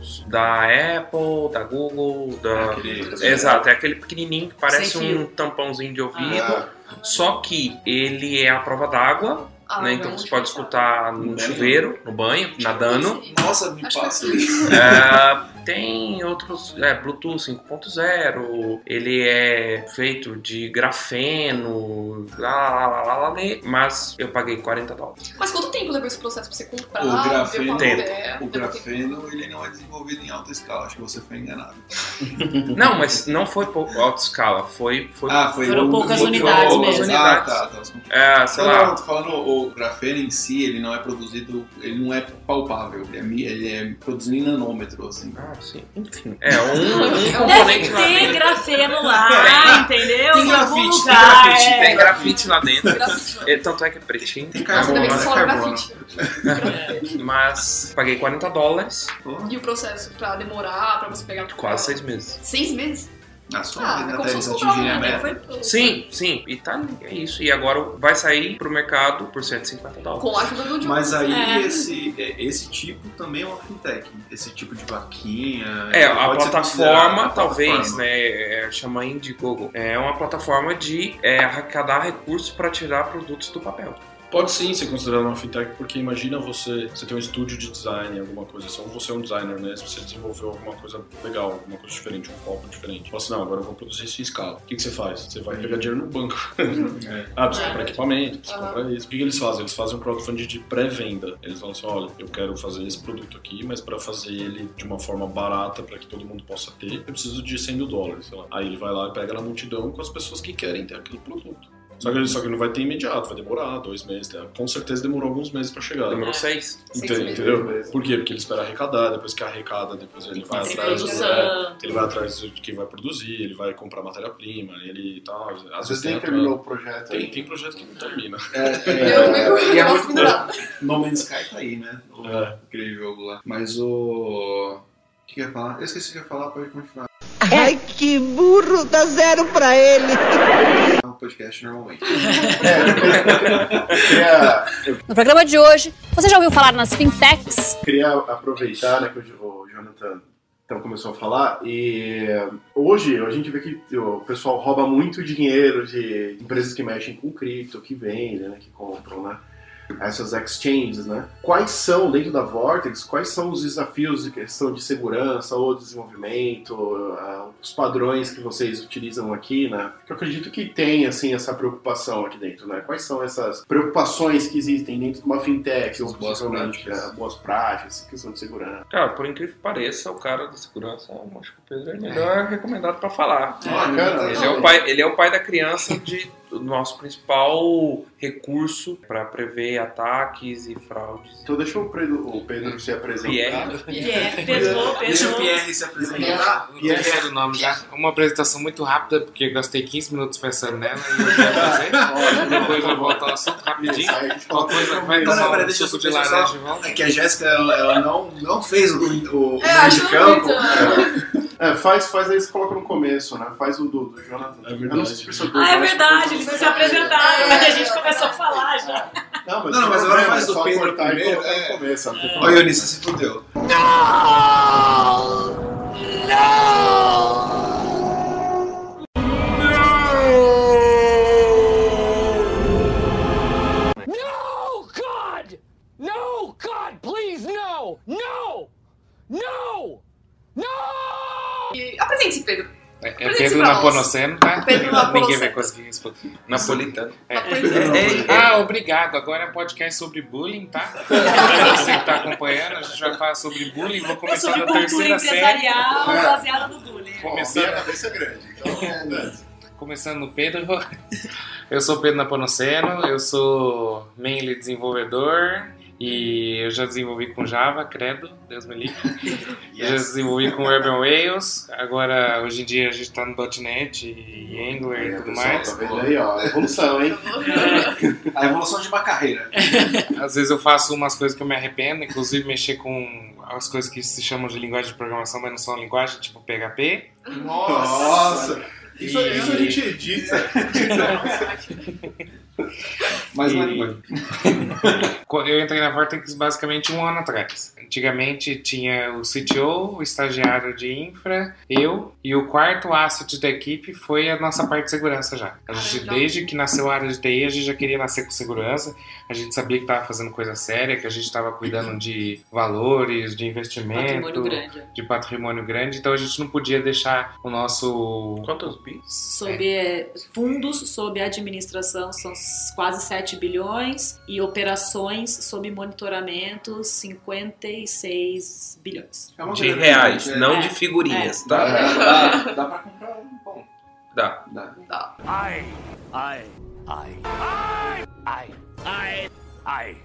C: os da Apple, da Google, da.
F: Aquele-
C: Exato, é aquele pequenininho que parece um tampãozinho de ouvido.
F: Ah,
C: Só que ele é à prova d'água,
A: Ah,
C: né? Então você pode
A: eu
C: escutar no
F: No
C: chuveiro, no banho, nadando.
F: nossa, me passa
A: é
F: isso.
C: É, tem outros, é, Bluetooth 5.0, ele é feito de grafeno, lá, lá, lá, lá, lá, lá, mas eu paguei 40 dólares.
A: Mas quanto tempo levou esse processo pra você comprar?
F: O grafeno-
A: ver
C: Tempo.
A: papel,
F: O grafeno, ele não é desenvolvido em alta escala. Acho que você foi enganado.
C: Não, mas não foi alta escala, foi, foi
F: Ah, foi
D: Foram
F: o-
D: poucas
F: foi
D: unidades
F: o-
D: mesmo.
F: Ah, tá. tá.
C: é, sei
F: Não,
C: lá,
F: não, tô falando o grafeno em si, ele não é produzido, ele não é palpável, ele é, ele é produzido em nanômetro, assim.
C: Ah, sim. Enfim. É um, um componente lá dentro.
D: grafeno lá, entendeu?
C: Tem
D: Em
C: grafite, tem grafite,
D: é.
C: tem grafite lá dentro. É, tanto é que é pretinho.
F: Tem
A: você falou
F: carbono.
A: grafite.
C: Mas paguei 40 dólares,
A: E o processo pra demorar, pra você pegar
C: quase seis meses.
A: Seis meses?
F: Ah, só
A: Ah, é
F: até eles atingirem a
A: né?
F: meta.
A: Foi
C: Sim, sim. E tá ali, é isso. E agora vai sair pro mercado por 150 dólares.
A: com a ajuda do Diogo.
F: Mas aí
D: É.
F: esse, esse tipo também é uma fintech. Esse tipo de vaquinha.
C: É,
F: pode
C: a plataforma, talvez,
F: plataforma.
C: né, é, chama Indiegogo. É uma plataforma de é, arrecadar recursos para tirar produtos do papel.
B: Pode sim ser considerado uma fintech, porque imagina você, você tem um estúdio de design, alguma coisa assim, ou você é um designer, né? Se você desenvolveu alguma coisa legal, alguma coisa diferente, um copo diferente. Fala assim, não, agora eu vou produzir isso em escala. O que, que você faz? Você vai pegar dinheiro no banco.
F: É.
B: ah, precisa comprar equipamento, precisa
A: Aham.
B: comprar isso. O que, que eles fazem? Eles fazem um crowdfunding de pré-venda. Eles falam assim, olha, eu quero fazer esse produto aqui, mas para fazer ele de uma forma barata, para que todo mundo possa ter, eu preciso de 100 mil dólares, sei lá. Aí ele vai lá e pega na multidão com as pessoas que querem ter aquele produto. Só que, só que não vai ter imediato, vai demorar dois meses. né? Com certeza demorou alguns meses pra chegar.
C: Demorou seis.
A: Seis
B: Entendeu?
A: meses.
B: entendeu? Por quê? Porque ele espera arrecadar, depois que arrecada, depois ele vai atrás. do- é,
D: produção.
B: ele vai atrás de quem vai produzir, ele vai comprar matéria-prima, ele tal. Às,
H: Às vezes nem
B: tem
H: terminou o projeto.
B: Tem,
H: aí.
B: tem projeto que não termina.
F: É, é,
A: que
F: e é muito. No Man's Sky tá aí, né? O,
B: É.
F: Aquele jogo lá. Mas o. O que que eu ia falar? Eu esqueci o que eu ia falar, pode continuar.
I: Ai, que burro, dá zero pra ele.
F: É um podcast normalmente.
H: É,
G: No programa de hoje, você já ouviu falar nas fintechs?
H: queria aproveitar né, que o o Jonathan então, começou a falar e hoje a gente vê que o pessoal rouba muito dinheiro de empresas que mexem com cripto, que vendem, né, que compram, né? Essas exchanges, né? Quais são, dentro da Vortex, quais são os desafios de questão de segurança ou desenvolvimento, ah, os padrões que vocês utilizam aqui, né? Que eu acredito que tem, assim, essa preocupação aqui dentro, né? Quais são essas preocupações que existem dentro de uma fintech, ou
F: As boas práticas.
H: ah, boas práticas, questão de segurança.
C: Cara, por incrível que pareça, o cara da segurança, eu acho que o Pedro é melhor recomendado pra falar.
H: Bacana,
C: Ele é, o pai, ele é o pai da criança de nosso principal recurso para prever ataques e fraudes.
H: Então deixa o Pedro, o Pedro se apresentar.
C: Pierre.
D: Pierre, Pedro,
F: Deixa o. Pierre se apresentar.
E: Não terceiro nome já. Uma apresentação muito rápida, porque eu gastei 15 minutos pensando nela e eu fazer. Depois eu volto ao assunto rapidinho.
H: Isso aí a gente
E: Qual
H: coloca
E: coisa vai tomar um suco de laranja de volta?
F: É que a Jéssica, ela, ela não, não fez o, o, o
A: É,
F: meio de campo.
H: É, faz, faz aí, você coloca no começo, né? Faz o do, do Jonathan.
B: É
H: Eu
B: verdade.
H: não sei se precisa do
D: Ah, é verdade, eles
H: porque-
D: se apresentaram, mas a gente começou a falar já.
H: Não, mas,
F: Não, não, mas agora faz
H: é
F: do Pedro primeiro, é.
H: no começo. não problema.
F: Ionis, você se fudeu.
J: No, God! No, God, please, no! No!
A: E Apresente-se, Pedro.
E: É, é Pedro. Naponoceno, tá?
A: Pedro
E: Ninguém vai conseguir responder.
C: Napolitano.
E: É. É, ah, obrigado. Agora é um podcast sobre bullying, tá? Você que tá acompanhando, a gente vai falar sobre bullying. Vou começar
D: Sobre cultura
E: terceira série.
D: empresarial baseada no bullying.
H: Bom, a
E: Começando-
H: cabeça é grande, então... né?
E: Começando no Pedro. Eu sou Pedro Naponoceno, eu sou mainly desenvolvedor e eu já desenvolvi com Java, credo, Deus me livre. Eu já desenvolvi com Urban Rails, agora hoje em dia a gente tá no .NET e Angular e
H: É,
E: tudo
H: pessoal,
E: mais.
H: Tá vendo aí, ó, evolução, hein?
F: A evolução de uma carreira.
E: Às vezes eu faço umas coisas que eu me arrependo, inclusive mexer com as coisas que se chamam de linguagem de programação, mas não são linguagem, tipo PHP.
H: Nossa! Isso,
E: E-
H: isso a gente edita.
F: Mais uma
E: E-
F: língua.
E: Quando Eu entrei na Vortex basicamente um ano atrás. Antigamente tinha o CTO, o estagiário de infra, eu, e o quarto asset da equipe foi a nossa parte de segurança já. A gente,
A: Caramba.
E: desde que nasceu a área de TI, a gente já queria nascer com segurança, a gente sabia que estava fazendo coisa séria, que a gente estava cuidando de valores, de investimento,
D: Patrimônio grande.
E: de patrimônio grande, então a gente não podia deixar o nosso
C: Quantos bits?
D: Sob eh, fundos, sob administração, são quase 7 bilhões. E operações, sob monitoramento, 56 bilhões.
F: É uma
C: De reais,
F: gente, é-
C: não
D: É.
C: de figurinhas,
F: Dá,
C: tá?
F: dá, dá pra comprar um bom.
C: Dá.
F: Dá.
J: I, I, I, I, I, I, I.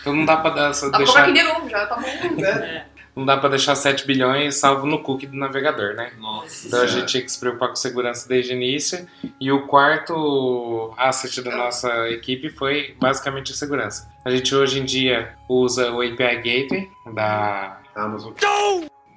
E: Então não dá pra dar,
A: Dá pra comprar
E: deixar,
A: aqui de novo, já tá bom.
E: não dá pra deixar 7 bilhões salvo no cookie do navegador, né?
F: Nossa.
E: Então a gente tinha que se preocupar com segurança desde o início. E o quarto asset da nossa equipe foi basicamente a segurança. A gente hoje em dia usa o API Gateway da,
H: Amazon.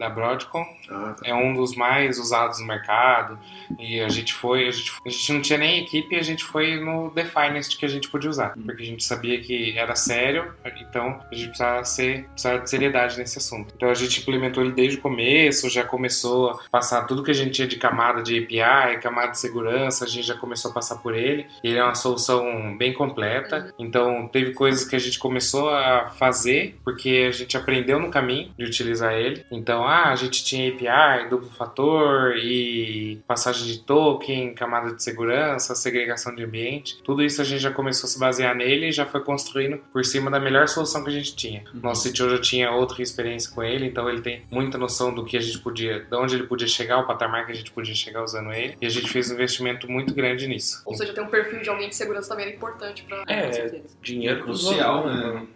E: Da Broadcom.
H: Ah, tá.
E: É um dos mais usados no mercado. E a gente foi, a gente, a gente não tinha nem equipe, a gente foi no Definest que a gente podia usar. Porque a gente sabia que era sério, então a gente precisava, ser, precisava de seriedade nesse assunto. Então a gente implementou ele desde o começo, já começou a passar tudo que a gente tinha de camada de API, camada de segurança, a gente já começou a passar por ele. Ele é uma solução bem completa. Então teve coisas que a gente começou a fazer porque a gente aprendeu no caminho de utilizar ele. Então, ah, a gente tinha API, duplo fator e passagem de token, camada de segurança, segregação de ambiente. Tudo isso a gente já começou a se basear nele e já foi construindo por cima da melhor solução que a gente tinha. Nosso CTO já tinha outra experiência com ele, então ele tem muita noção do que a gente podia, de onde ele podia chegar, o patamar que a gente podia chegar usando ele. E a gente fez um investimento muito grande nisso.
A: Ou seja, ter um perfil de alguém de segurança também era importante pra.
C: É, dinheiro
F: Crucial,
C: dos
F: né?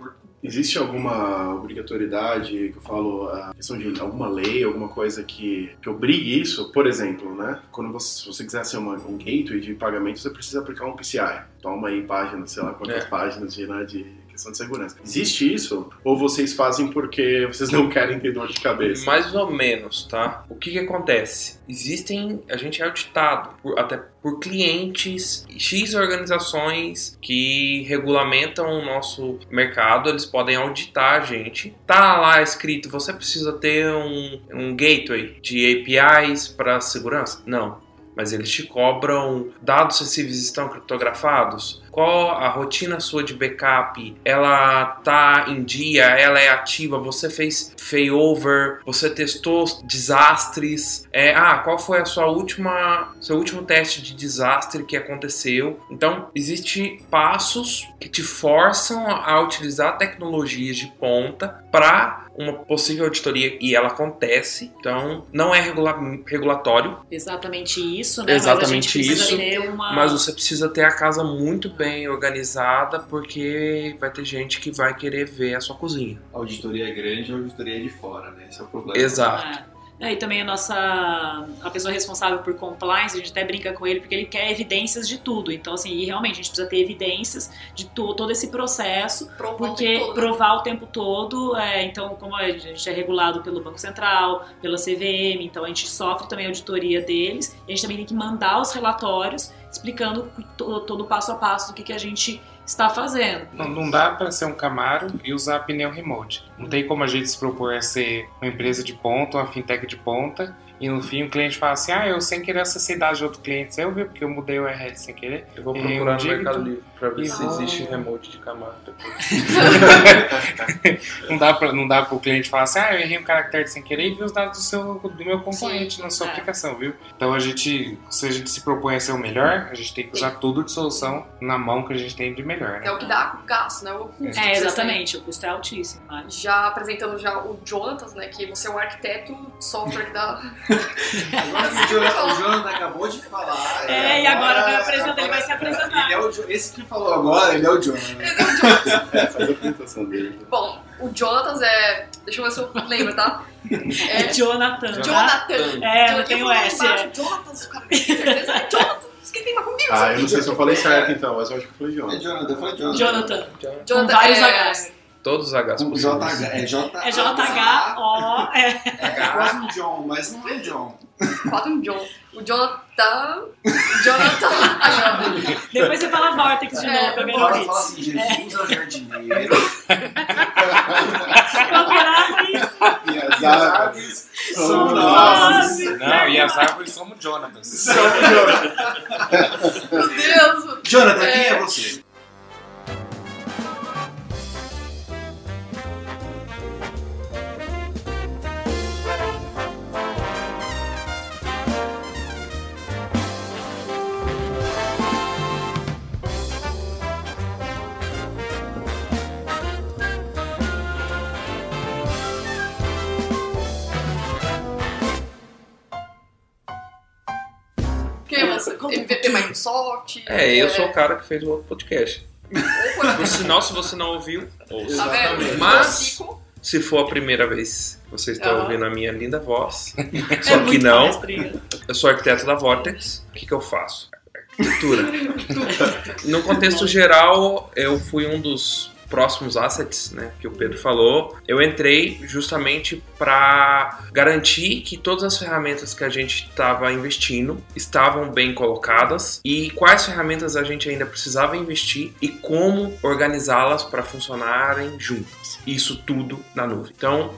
H: Existe alguma obrigatoriedade que eu falo, a questão de alguma lei, alguma coisa que, que obrigue isso? Por exemplo, né? Quando você, se você quiser ser uma, um gateway de pagamento, você precisa aplicar um PCI. Toma aí páginas, sei lá quantas
C: É.
H: páginas de, né, de questão de segurança. Existe isso? Ou vocês fazem porque vocês não querem ter dor de cabeça?
C: Mais ou menos, tá? O que que acontece? Existem, a gente é auditado por- até por clientes, X organizações que regulamentam o nosso mercado, eles podem auditar a gente. Tá lá escrito, você precisa ter um, um gateway de APIs para segurança? Não. Mas eles te cobram dados sensíveis estão criptografados? Qual a rotina sua de backup, ela tá em dia, ela é ativa, você fez failover, você testou desastres, é, ah, qual foi a sua última, seu último teste de desastre que aconteceu. Então, existe passos que te forçam a utilizar tecnologias de ponta para uma possível auditoria e ela acontece. Então, não é regula regulatório,
D: Exatamente isso, né?
C: Exatamente
D: Mas
C: isso,
D: uma...
C: mas você precisa ter a casa muito bem organizada porque vai ter gente que vai querer ver a sua cozinha.
F: A auditoria é grande, a auditoria é de fora, né? Esse é o problema.
C: Exato.
D: É. É, e também a nossa a pessoa responsável por compliance, a gente até brinca com ele porque ele quer evidências de tudo. Então, assim, e realmente a gente precisa ter evidências de to- todo esse processo,
A: Provar o
D: porque
A: tempo todo, né?
D: provar o tempo todo. é, então, como a gente é regulado pelo Banco Central, pela CVM, então a gente sofre também a auditoria deles. E a gente também tem que mandar os relatórios explicando to- todo o passo a passo do que, que a gente está fazendo.
E: Não, não dá para ser um Camaro e usar pneu remote. Não tem como a gente se propor a ser uma empresa de ponta, uma fintech de ponta, e no fim o cliente fala assim: ah, eu sem querer acessei dados de outro cliente, eu vi porque eu mudei o URL sem querer.
C: Eu vou procurar
E: um
C: no. Mercado Livre pra ver
E: E
C: se
E: vou-
C: existe remote de Camaro depois.
E: Não dá para não dá pro cliente falar assim: ah, eu errei um caractere sem querer e vi os dados do, seu, do meu concorrente na sua
D: é.
E: aplicação, viu? Então a gente, se a gente se propõe a ser o melhor, a gente tem que usar tudo de solução na mão que a gente tem de melhor,
A: É
E: né?
A: o que dá gasto, né? O custo.
D: É, exatamente, o custo é altíssimo. Mas...
A: Já apresentando já o Jonatas, né? Que você é um arquiteto software da.
F: Agora que o Jonathan, o Jonathan acabou de falar.
D: É, e agora vai apresentar, ele vai se apresentar.
F: Ele é o Jo- esse que falou agora, ele é o Jonathan.
H: É, faz a apresentação dele.
A: Bom, o Jonatas é. Deixa eu ver se eu lembro, tá?
D: É Jonathan. tá?
A: Jonathan.
D: É, não
A: Jonathan,
D: tem
A: eu
D: o S, é.
A: Jonatas, o cara tem certeza. É Jonatas. Quem tem?
H: Ah, eu não sei se eu falei certo então, mas eu acho que eu falei
F: É
H: Jonathan.
F: Jonathan, eu falei Jonathan.
D: Jonathan.
A: Jonathan
D: Com vários
A: é...
D: Hs.
C: Todos os Hs possíveis.
F: JH. É J.
D: É J-H-O. É.
F: É quase um John, mas não é John.
A: Quase um John. O Jonathan. Jonathan.
D: Depois você fala Vortex de
A: É,
D: novo, pra ganhar
F: Fala,
D: o
F: fala
D: Hits.
F: assim, Jesus é o jardineiro.
H: E as
F: E
H: aves são nós.
E: Não, e as árvores somos Jonatas.
A: Meu Deus.
F: Jonathan, quem
A: É.
F: é você?
A: Quem é? MVP Microsoft?
C: É, eu sou o cara que fez o outro podcast. Por sinal, se você não ouviu, ouça.
A: Tá vendo?
C: Mas-. Se for a primeira vez que você está ouvindo a minha linda voz,
D: É
C: só que
D: muito
C: não,
D: palestrinha.
C: eu sou arquiteto da Vortex. O que, que eu faço? Arquitetura. No contexto geral, eu fui um dos próximos assets, né, que o Pedro falou. Eu entrei justamente para garantir que todas as ferramentas que a gente estava investindo estavam bem colocadas e quais ferramentas a gente ainda precisava investir e como organizá-las para funcionarem juntas. Isso tudo na nuvem. Então,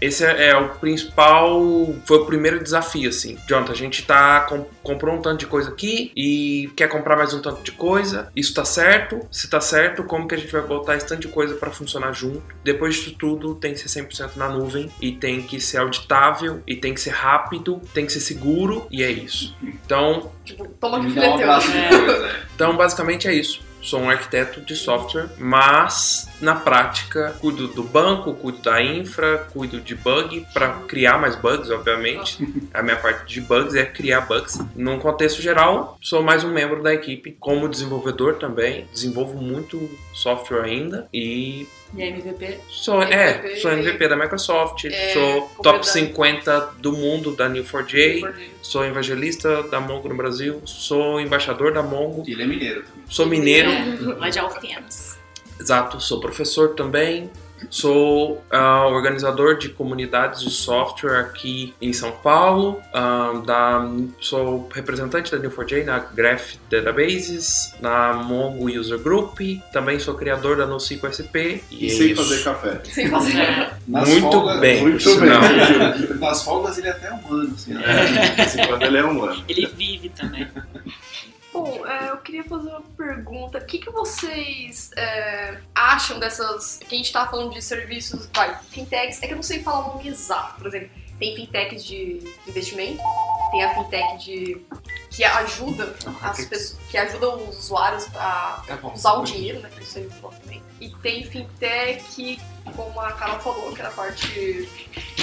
C: esse é, é o principal, foi o primeiro desafio, assim. Jonathan, a gente tá, com- comprou um tanto de coisa aqui e quer comprar mais um tanto de coisa. Isso tá certo? Se tá certo, como que a gente vai botar esse tanto de coisa para funcionar junto? Depois disso tudo, tem que ser 100% na nuvem e tem que ser auditável e tem que ser rápido, tem que ser seguro e é isso. Então,
A: Tipo, toma aqui
F: Me
A: o
F: dá um
A: fileteu.
F: abraço
D: É.
F: né?
C: então, basicamente é isso. Sou um arquiteto de software, mas na prática cuido do banco, cuido da infra, cuido de bug para criar mais bugs, obviamente. A minha parte de bugs é criar bugs. Num contexto geral, sou mais um membro da equipe como desenvolvedor também. Desenvolvo muito software ainda e
D: E a MVP?
C: sou é,
A: MVP.
C: sou MVP da Microsoft,
A: É,
C: sou top
A: da-
C: 50 do mundo da Neo4j, sou evangelista da Mongo no Brasil, sou embaixador da Mongo,
F: E ele é mineiro também.
C: sou mineiro.
D: Lá de Alfenas.
C: Exato, sou professor também. Sou ah, organizador de comunidades de software aqui em São Paulo. Ah, da- sou representante da Neo4j na Graph Databases, na Mongo User Group. Também sou criador da NoSQL SP.
H: E
C: é
H: sem
C: isso.
H: fazer café.
A: Sem fazer.
D: É.
F: Nas
C: Muito
F: folgas-
C: bem,
H: Muito bem.
F: Nas folgas ele é até humano, assim. né?
H: Em quando ele é humano.
D: Ele vive também.
A: Bom, é, eu queria fazer uma pergunta. O que, que vocês é, acham dessas. Que a gente tá falando de serviços. Vai, fintechs. É que eu não sei falar o nome exato. Por exemplo, tem fintechs de investimento, tem a fintech de. que ajuda as pessoas. que ajuda os usuários a
E: Tá bom.
A: usar o dinheiro, né? Que isso aí falo também. E tem fintech, como a Carol falou, que era a parte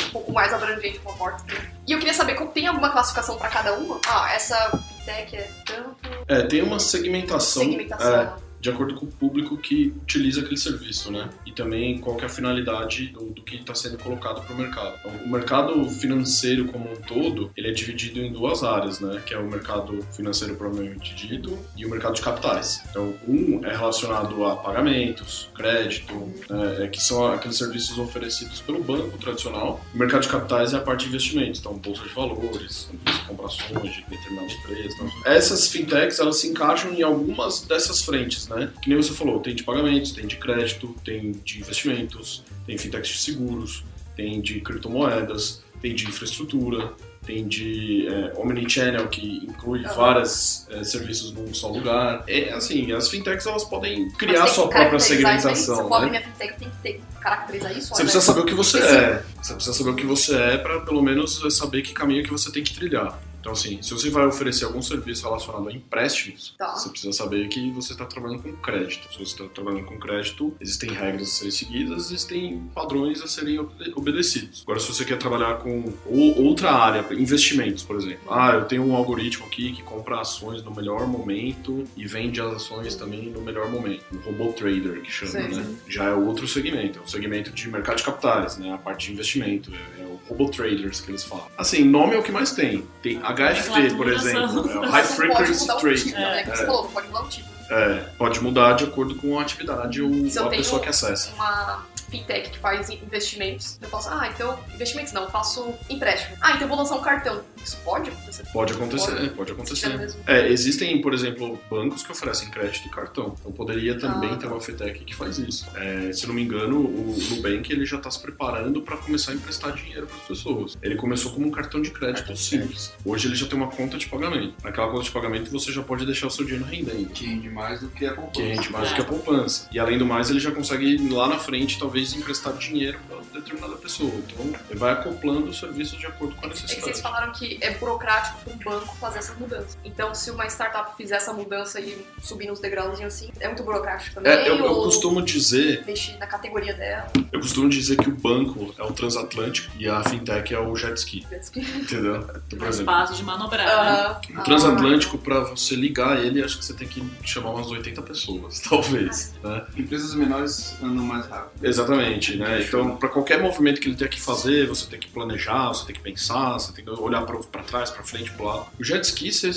A: um pouco mais abrangente, uma porta. E eu queria saber como tem alguma classificação pra cada uma? Ah, essa fintech é tanto.
B: É, tem uma segmentação,
A: Segmentação.
B: é, de acordo com o público que utiliza aquele serviço, né? E também qual que é a finalidade do, do que está sendo colocado para o mercado. Então, o mercado financeiro como um todo, ele é dividido em duas áreas, né? Que é o mercado financeiro propriamente dito e o mercado de capitais. Então, um é relacionado a pagamentos, crédito, né? é, que são aqueles serviços oferecidos pelo banco tradicional. O mercado de capitais é a parte de investimentos, então bolsa de valores, comprações de determinada empresa. Então, essas fintechs, elas se encaixam em algumas dessas frentes, né? Que nem você falou, tem de pagamentos, tem de crédito, tem de investimentos, tem fintechs de seguros, tem de criptomoedas, tem de infraestrutura, tem de é, omnichannel, que inclui vários serviços num só lugar. É assim, as fintechs elas podem criar
A: tem
B: sua própria
A: isso
B: segmentação,
A: abrir
B: né?
A: minha fintech, tenho que ter, caracterizar isso?
B: Você
A: olha,
B: precisa saber o que você é. Você precisa saber o que você é para pelo menos saber que caminho que você tem que trilhar. Então, assim, se você vai oferecer algum serviço relacionado a empréstimos,
A: Tá.
B: você precisa saber que você está trabalhando com crédito. Se você está trabalhando com crédito, existem regras a serem seguidas, existem padrões a serem obede- obedecidos. Agora, se você quer trabalhar com ou- outra área, investimentos, por exemplo. Ah, eu tenho um algoritmo aqui que compra ações no melhor momento e vende as ações também no melhor momento. O robô trader, que chama,
A: Sei,
B: né?
A: sim.
B: Já é outro segmento, é o segmento de mercado de capitais, né? A parte de investimento, é, é o robô traders que eles falam. Assim, nome é o que mais tem. Tem HFT, por exemplo, é High
A: Você
B: Frequency Trading.
A: tipo, né? Que você
B: É,
A: falou, pode mudar o tipo.
B: É, pode mudar de acordo com a atividade ou
A: Se
B: a
A: tenho
B: pessoa que acessa.
A: uma fintech que faz investimentos, eu posso, ah, então, investimentos não, eu faço empréstimo. Ah, então eu vou lançar um cartão. Isso pode acontecer?
B: Pode acontecer,
A: Pode.
B: pode acontecer.
A: mesmo.
B: É, existem, por exemplo, bancos que oferecem crédito e cartão. Então poderia também
A: Ah,
B: ter uma fintech que faz isso. É, se não me engano, o Nubank ele já está se preparando para começar a emprestar dinheiro para as pessoas. Ele começou como um cartão de crédito simples. Hoje ele já tem uma conta de pagamento. Naquela conta de pagamento você já pode deixar o seu dinheiro rendendo.
F: Que rende mais do que a poupança.
B: Que rende mais do que a poupança. E além do mais, ele já consegue lá na frente talvez emprestar dinheiro para determinada pessoa. Então ele vai acoplando os serviços de acordo com a
A: É que vocês
B: necessidade.
A: falaram que é burocrático para um banco fazer essa mudança. Então, se uma startup fizer essa mudança e subir nos degraus assim, é muito burocrático também?
B: É, eu, eu costumo dizer
A: Mexer na categoria dela?
B: Eu costumo dizer que o banco é o transatlântico e a fintech é o jet ski, entendeu? Então, por
D: Mais
B: exemplo,
D: fácil de manobrar. né?
A: Aham.
B: o transatlântico, pra você ligar ele, acho que você tem que chamar umas 80 pessoas, talvez, né?
F: Empresas menores andam mais rápido.
B: Exatamente, né? Então, pra qualquer movimento que ele tenha que fazer, você tem que planejar, você tem que pensar, você tem que olhar pra, pra trás, pra frente, pro lado. O jet ski, você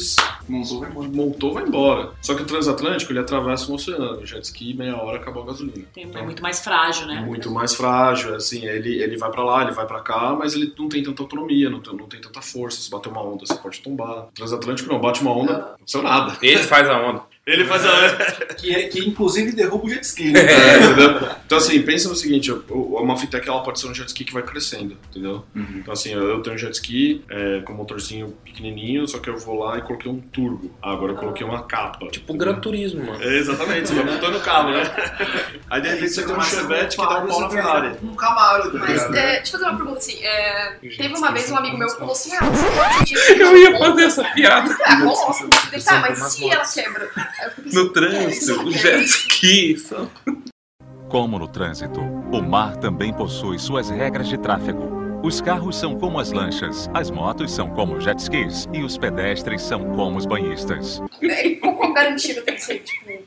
F: Montou, vai embora.
B: montou, vai embora. Só que o transatlântico, ele atravessa um oceano. O jet ski, meia hora, acabou a gasolina.
D: Tem-
B: Então,
D: é muito mais frágil, né?
B: muito mais frágil, assim, ele, ele vai pra lá, ele vai pra cá, mas ele não tem tanta autonomia, não tem, não tem tanta força. Se bater uma onda, você pode tombar. Transatlântico não, bate uma onda, não aconteceu nada.
C: Ele faz a onda.
B: Ele faz a.
F: Que, é- que inclusive derruba o jet ski, né?
B: É, entendeu? Então, assim, pensa no seguinte: o- o- uma fintech ela pode ser um jet ski que vai crescendo, entendeu?
F: Uhum.
B: Então, assim, eu tenho um jet ski é, com motorzinho pequenininho, só que eu vou lá e coloquei um turbo. Ah, agora eu coloquei uma capa.
C: Tipo um Gran Turismo, mano.
B: É, exatamente, você vai montando o carro, né? Aí de repente você tem um Chevette que dá um pau na Ferrari.
F: Um Camaro, tá
A: Mas, é, deixa eu fazer uma pergunta assim. é, teve uma vez um amigo meu que falou assim: ah, você pode
C: Eu ia fazer essa piada.
A: Ah. Ele, Tá, mas se ela quebra? Pensando,
C: No trânsito,
A: é, ela
C: o
A: quebra?
C: jet ski. são-
K: Como no trânsito, o mar também possui suas regras de tráfego. Os carros são como as lanchas, as motos são como jet skis e os pedestres são como os banhistas.
A: É, qual garantia tem que ser? Tipo,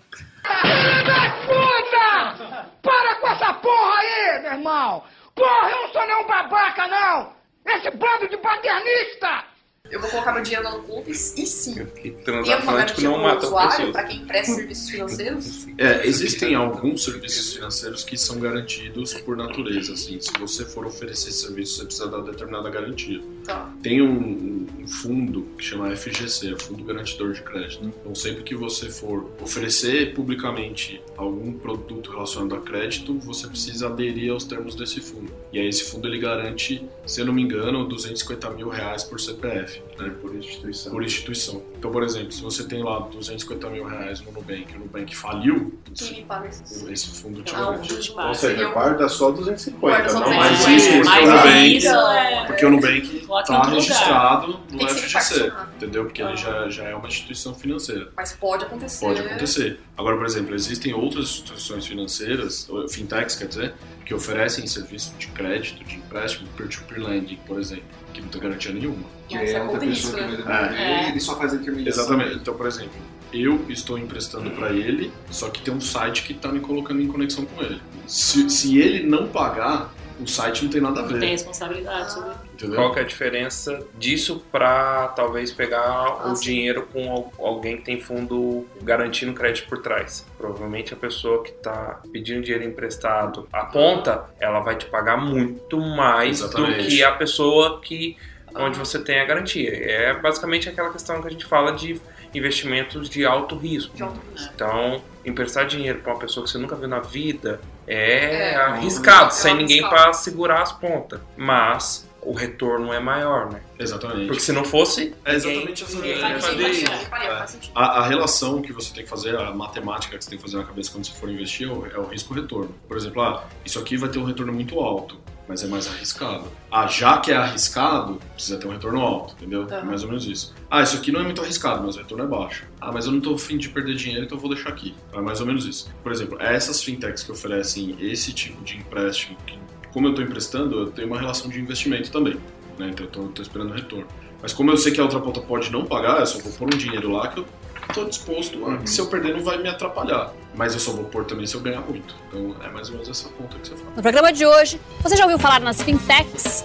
J: Puta! Para com essa porra aí, meu irmão! Porra, eu não sou nenhum babaca, não! Esse bando de paternista!
A: Eu vou colocar meu dinheiro na conta e, e sim. Alguma
C: transatlântico
A: garantia
C: não mata
A: usuário, pra quem presta serviços financeiros?
B: É, existem alguns serviços financeiros que são garantidos por natureza, assim. Se você for oferecer esse serviço, você precisa dar determinada garantia.
A: Tá.
B: Tem um, um fundo que chama FGC, é Fundo Garantidor de Crédito. Então, sempre que você for oferecer publicamente algum produto relacionado a crédito, você precisa aderir aos termos desse fundo. E aí esse fundo ele garante, se eu não me engano, 250 mil reais por CPF, né?
F: Por instituição.
B: por instituição. Então, por exemplo, se você tem lá 250 mil reais no Nubank e o Nubank faliu,
A: Quem paga isso?
B: esse fundo te
A: Ah, o
B: garante.
H: Ou seja, guarda só 250,
A: Guarda só
H: não
A: 250.
H: mais isso. Porque
D: Mas
H: o Nubank-
D: isso é...
B: Porque o Nubank está registrado no FGC, entendeu? Porque ele já, já é uma instituição financeira.
A: Mas pode acontecer.
B: Pode acontecer. Agora, por exemplo, existem outras instituições financeiras, fintechs, quer dizer, que oferecem serviço de crédito, de empréstimo, peer-to-peer lending, por exemplo, que não tem garantia nenhuma.
F: Que é
A: é
F: outra pessoa que vai
A: né?
F: devolver
D: É.
F: e ele só faz a intermediação.
B: Exatamente. Então, por exemplo, eu estou emprestando para ele, só que tem um site que está me colocando em conexão com ele. Se, se ele não pagar, o site não tem nada a
D: Tem
B: ver.
D: responsabilidade sobre
B: Entendeu?
C: Qual que é a diferença disso pra talvez pegar
A: Ah,
C: o
A: sim.
C: dinheiro com al- alguém que tem fundo garantindo crédito por trás? Provavelmente a pessoa que tá pedindo dinheiro emprestado a ponta, ela vai te pagar muito mais
B: Exatamente.
C: do que a pessoa que onde você tem a garantia. É basicamente aquela questão que a gente fala de investimentos de alto risco.
A: De alto risco.
C: Então, emprestar dinheiro para uma pessoa que você nunca viu na vida é,
A: É,
C: arriscado,
A: é
C: sem ninguém para segurar as pontas. Mas o retorno é maior, né?
B: Exatamente.
C: Porque se não fosse,
B: É exatamente essa-
C: ninguém
B: É. A, a relação que você tem que fazer, a matemática que você tem que fazer na cabeça quando você for investir é o, é o risco-retorno. Por exemplo, ah, isso aqui vai ter um retorno muito alto, mas é mais arriscado. Ah, já que é arriscado, precisa ter um retorno alto, entendeu? É
A: Aham.
B: mais ou menos isso. Ah, isso aqui não é muito arriscado, mas o retorno é baixo. Ah, mas eu não tô afim de perder dinheiro, então eu vou deixar aqui. Então é mais ou menos isso. Por exemplo, essas fintechs que oferecem esse tipo de empréstimo, que, como eu estou emprestando, eu tenho uma relação de investimento também. Né? Então eu estou esperando retorno. Mas como eu sei que a outra ponta pode não pagar, eu só vou pôr um dinheiro lá que eu estou disposto a que se eu perder não vai me atrapalhar. Mas eu só vou pôr também se eu ganhar muito. Então é mais ou menos essa conta que você faz.
G: No programa de hoje, você já ouviu falar nas fintechs?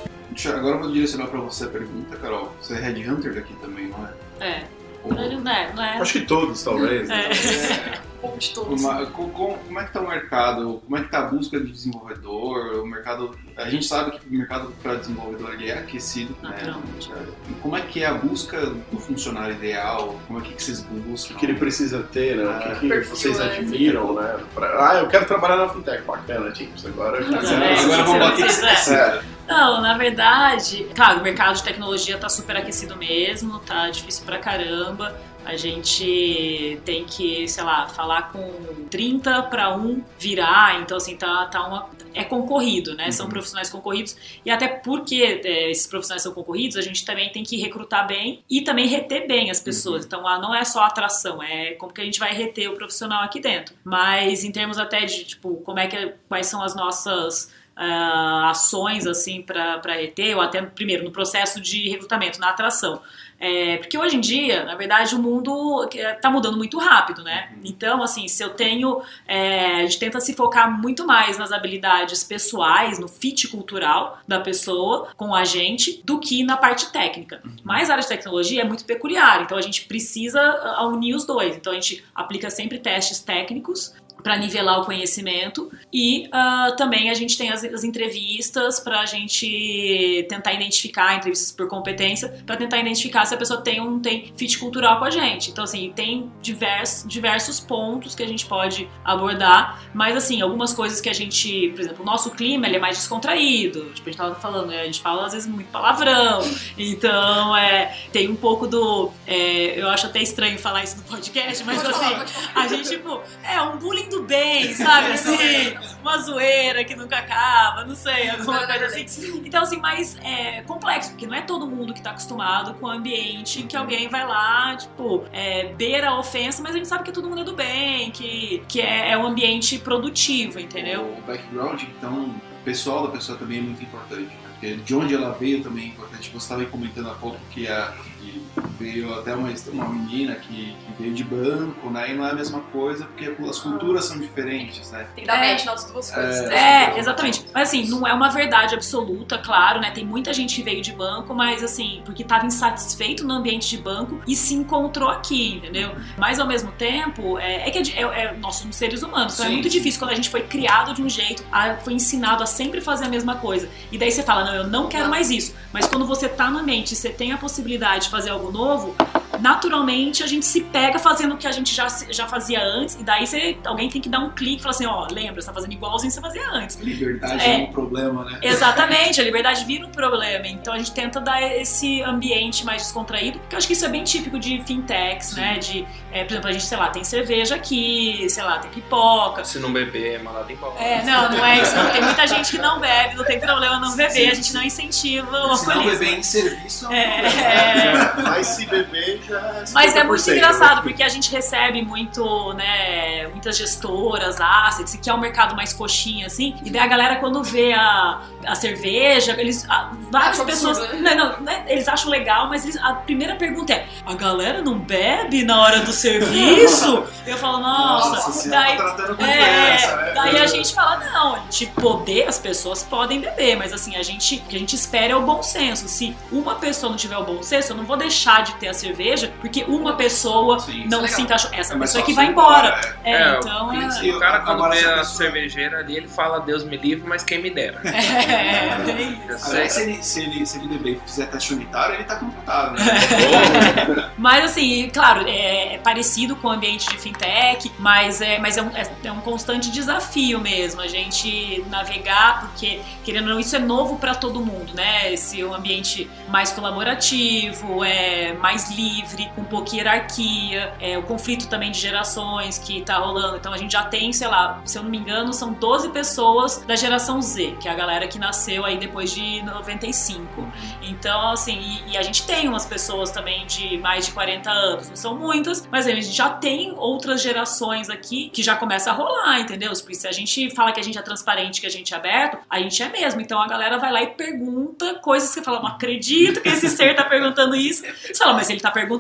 F: Agora eu vou direcionar pra você a pergunta, Carol. Você é Headhunter daqui também, não é?
D: É.
F: Ou-
D: Não é, não é.
H: Acho que todos, talvez. né?
D: É.
A: Um de todos.
F: Uma- co- co- como é que tá o mercado? Como é que tá a busca de desenvolvedor? O mercado, a gente sabe que o mercado para desenvolvedor ele é aquecido, né? E como é que é a busca do funcionário ideal? Como é que, que vocês
H: O
F: buscam?
H: que, que ele precisa ter, né? O que, que
A: Perfil,
H: vocês
A: né?
H: admiram, né? Pra- ah, eu quero trabalhar na fintech. Bacana, Tips. Agora eu quero
D: É,
F: Agora vamos o
D: Não, na verdade, claro, o mercado de tecnologia tá super aquecido mesmo, tá difícil pra caramba. A gente tem que, sei lá, falar com 30 para 1 virar, então assim, tá, tá uma. É concorrido, né? São profissionais concorridos. E até porque é, esses profissionais são concorridos, a gente também tem que recrutar bem e também reter bem as pessoas. Então lá não é só atração, é como que a gente vai reter o profissional aqui dentro. Mas em termos até de, tipo, como é que. quais são as nossas ah, ações assim para reter, ou até primeiro no processo de recrutamento, na atração. É, porque hoje em dia, na verdade, o mundo está mudando muito rápido, né? Então, assim, se eu tenho. é, a gente tenta se focar muito mais nas habilidades pessoais, no fit cultural da pessoa com a gente, do que na parte técnica. Mas a área de tecnologia é muito peculiar, então a gente precisa ah, unir os dois. Então a gente aplica sempre testes técnicos para nivelar o conhecimento. E ah, também a gente tem as, as entrevistas para a gente tentar identificar entrevistas por competência para tentar identificar se a pessoa tem ou não tem fit cultural com a gente. Então assim tem diversos, diversos pontos que a gente pode abordar mas assim algumas coisas que a gente por exemplo o nosso clima ele é mais descontraído. Tipo a gente tava falando né? a gente fala às vezes muito palavrão. Então é tem um pouco do é, eu acho até estranho falar isso no podcast mas assim a gente, tipo, é um bullying bem, sabe? Assim, uma zoeira que nunca acaba, não sei, alguma coisa assim. Então, assim, mais é, complexo, porque não é todo mundo que tá acostumado com o ambiente que alguém vai lá, tipo, é, beira a ofensa, mas a gente sabe que todo mundo é do bem, que, que é, é um ambiente produtivo, entendeu?
F: O background, então, pessoal da pessoa também é muito importante. né? Porque de onde ela veio também é importante. Você estava aí comentando há pouco que, a, que veio até uma, uma menina que, que veio de banco, né? E não é a mesma coisa, porque as culturas são diferentes, né?
A: Tem que dar
D: É.
A: match nas duas coisas. né?
D: É, exatamente. Mas assim, não é uma verdade absoluta, claro, né? Tem muita gente que veio de banco, mas assim, porque estava insatisfeito no ambiente de banco e se encontrou aqui, entendeu? Mas ao mesmo tempo, é, é que é, é- nós somos seres humanos, então é
F: Sim.
D: muito difícil quando a gente foi criado de um jeito, a- foi ensinado a sempre fazer a mesma coisa. E daí você fala, não, eu não quero
A: Não.
D: mais isso. Mas quando você tá no ambiente e você tem a possibilidade de fazer algo novo, naturalmente a gente se pega fazendo o que a gente já, já fazia antes, e daí você, alguém tem que dar um clique e falar assim, ó, lembra, você tá fazendo igualzinho que você fazia antes.
F: Liberdade
D: É.
F: é, um problema, né?
D: Exatamente, a liberdade vira um problema. Então a gente tenta dar esse ambiente mais descontraído, porque eu acho que isso é bem típico de fintechs, né? De, é, por exemplo, a gente, sei lá, tem cerveja aqui, sei lá, tem pipoca.
C: Se não beber, é mandado embora.
D: É, não, não é isso. Não. Tem muita gente que não bebe, não tem problema não beber, a gente não incentiva o
F: Se não beber em serviço,
D: É, é.
H: Mas se beber já.
D: Mas é muito
H: 50%,
D: engraçado,
H: né?
D: porque a gente recebe muito, né, muitas gestoras, assets, que é um mercado mais coxinha, assim, e daí a galera quando vê a, a cerveja, eles, a- várias
A: Acho
D: pessoas,
A: absurdo,
D: não, não, né, eles acham legal, mas eles- a primeira pergunta é, a galera não bebe na hora do serviço? Eu falo, nossa,
F: Nossa,
D: daí,
F: tá
D: é,
F: né?
D: daí a gente fala, não, de poder as pessoas podem beber, mas assim, a gente, o que a gente espera é o bom senso. Se uma pessoa não tiver o bom senso, eu não vou deixar de ter a cerveja, porque uma pessoa
F: Sim,
D: não
A: é
D: se encaixou. Essa
F: É
D: pessoa que vai embora.
F: é.
D: É,
C: É,
D: então é.
F: E
C: O cara, quando
F: Agora,
C: vê a
F: pessoa-
C: cervejeira ali, ele fala Deus me livre, mas quem me dera.
D: É, é isso.
F: Aliás, se ele, se, ele, se ele beber e fizer teste unitário, ele tá contratado, né?
D: Mas assim, claro, é, é parecido com o ambiente de fintech, mas é, mas é, um, é- é um constante desafio mesmo a gente navegar, porque querendo ou não, isso é novo para todo mundo, né? Esse um ambiente mais colaborativo, é mais livre, com pouca hierarquia, é, o conflito também de gerações que tá rolando. Então a gente já tem, sei lá, se eu não me engano, são 12 pessoas da geração Z, que é a galera que nasceu aí depois de 95. Então, assim, e, e a gente tem umas pessoas também de mais de 40 anos, não são muitas, mas a gente já tem outras gerações aqui que já começa a rolar, entendeu? Porque se a gente fala que a gente é transparente, que a gente é aberto, a gente é mesmo. Então a galera vai lá e pergunta coisas que você fala, não acredito que esse ser tá perguntando isso. Você fala, mas ele tá perguntando,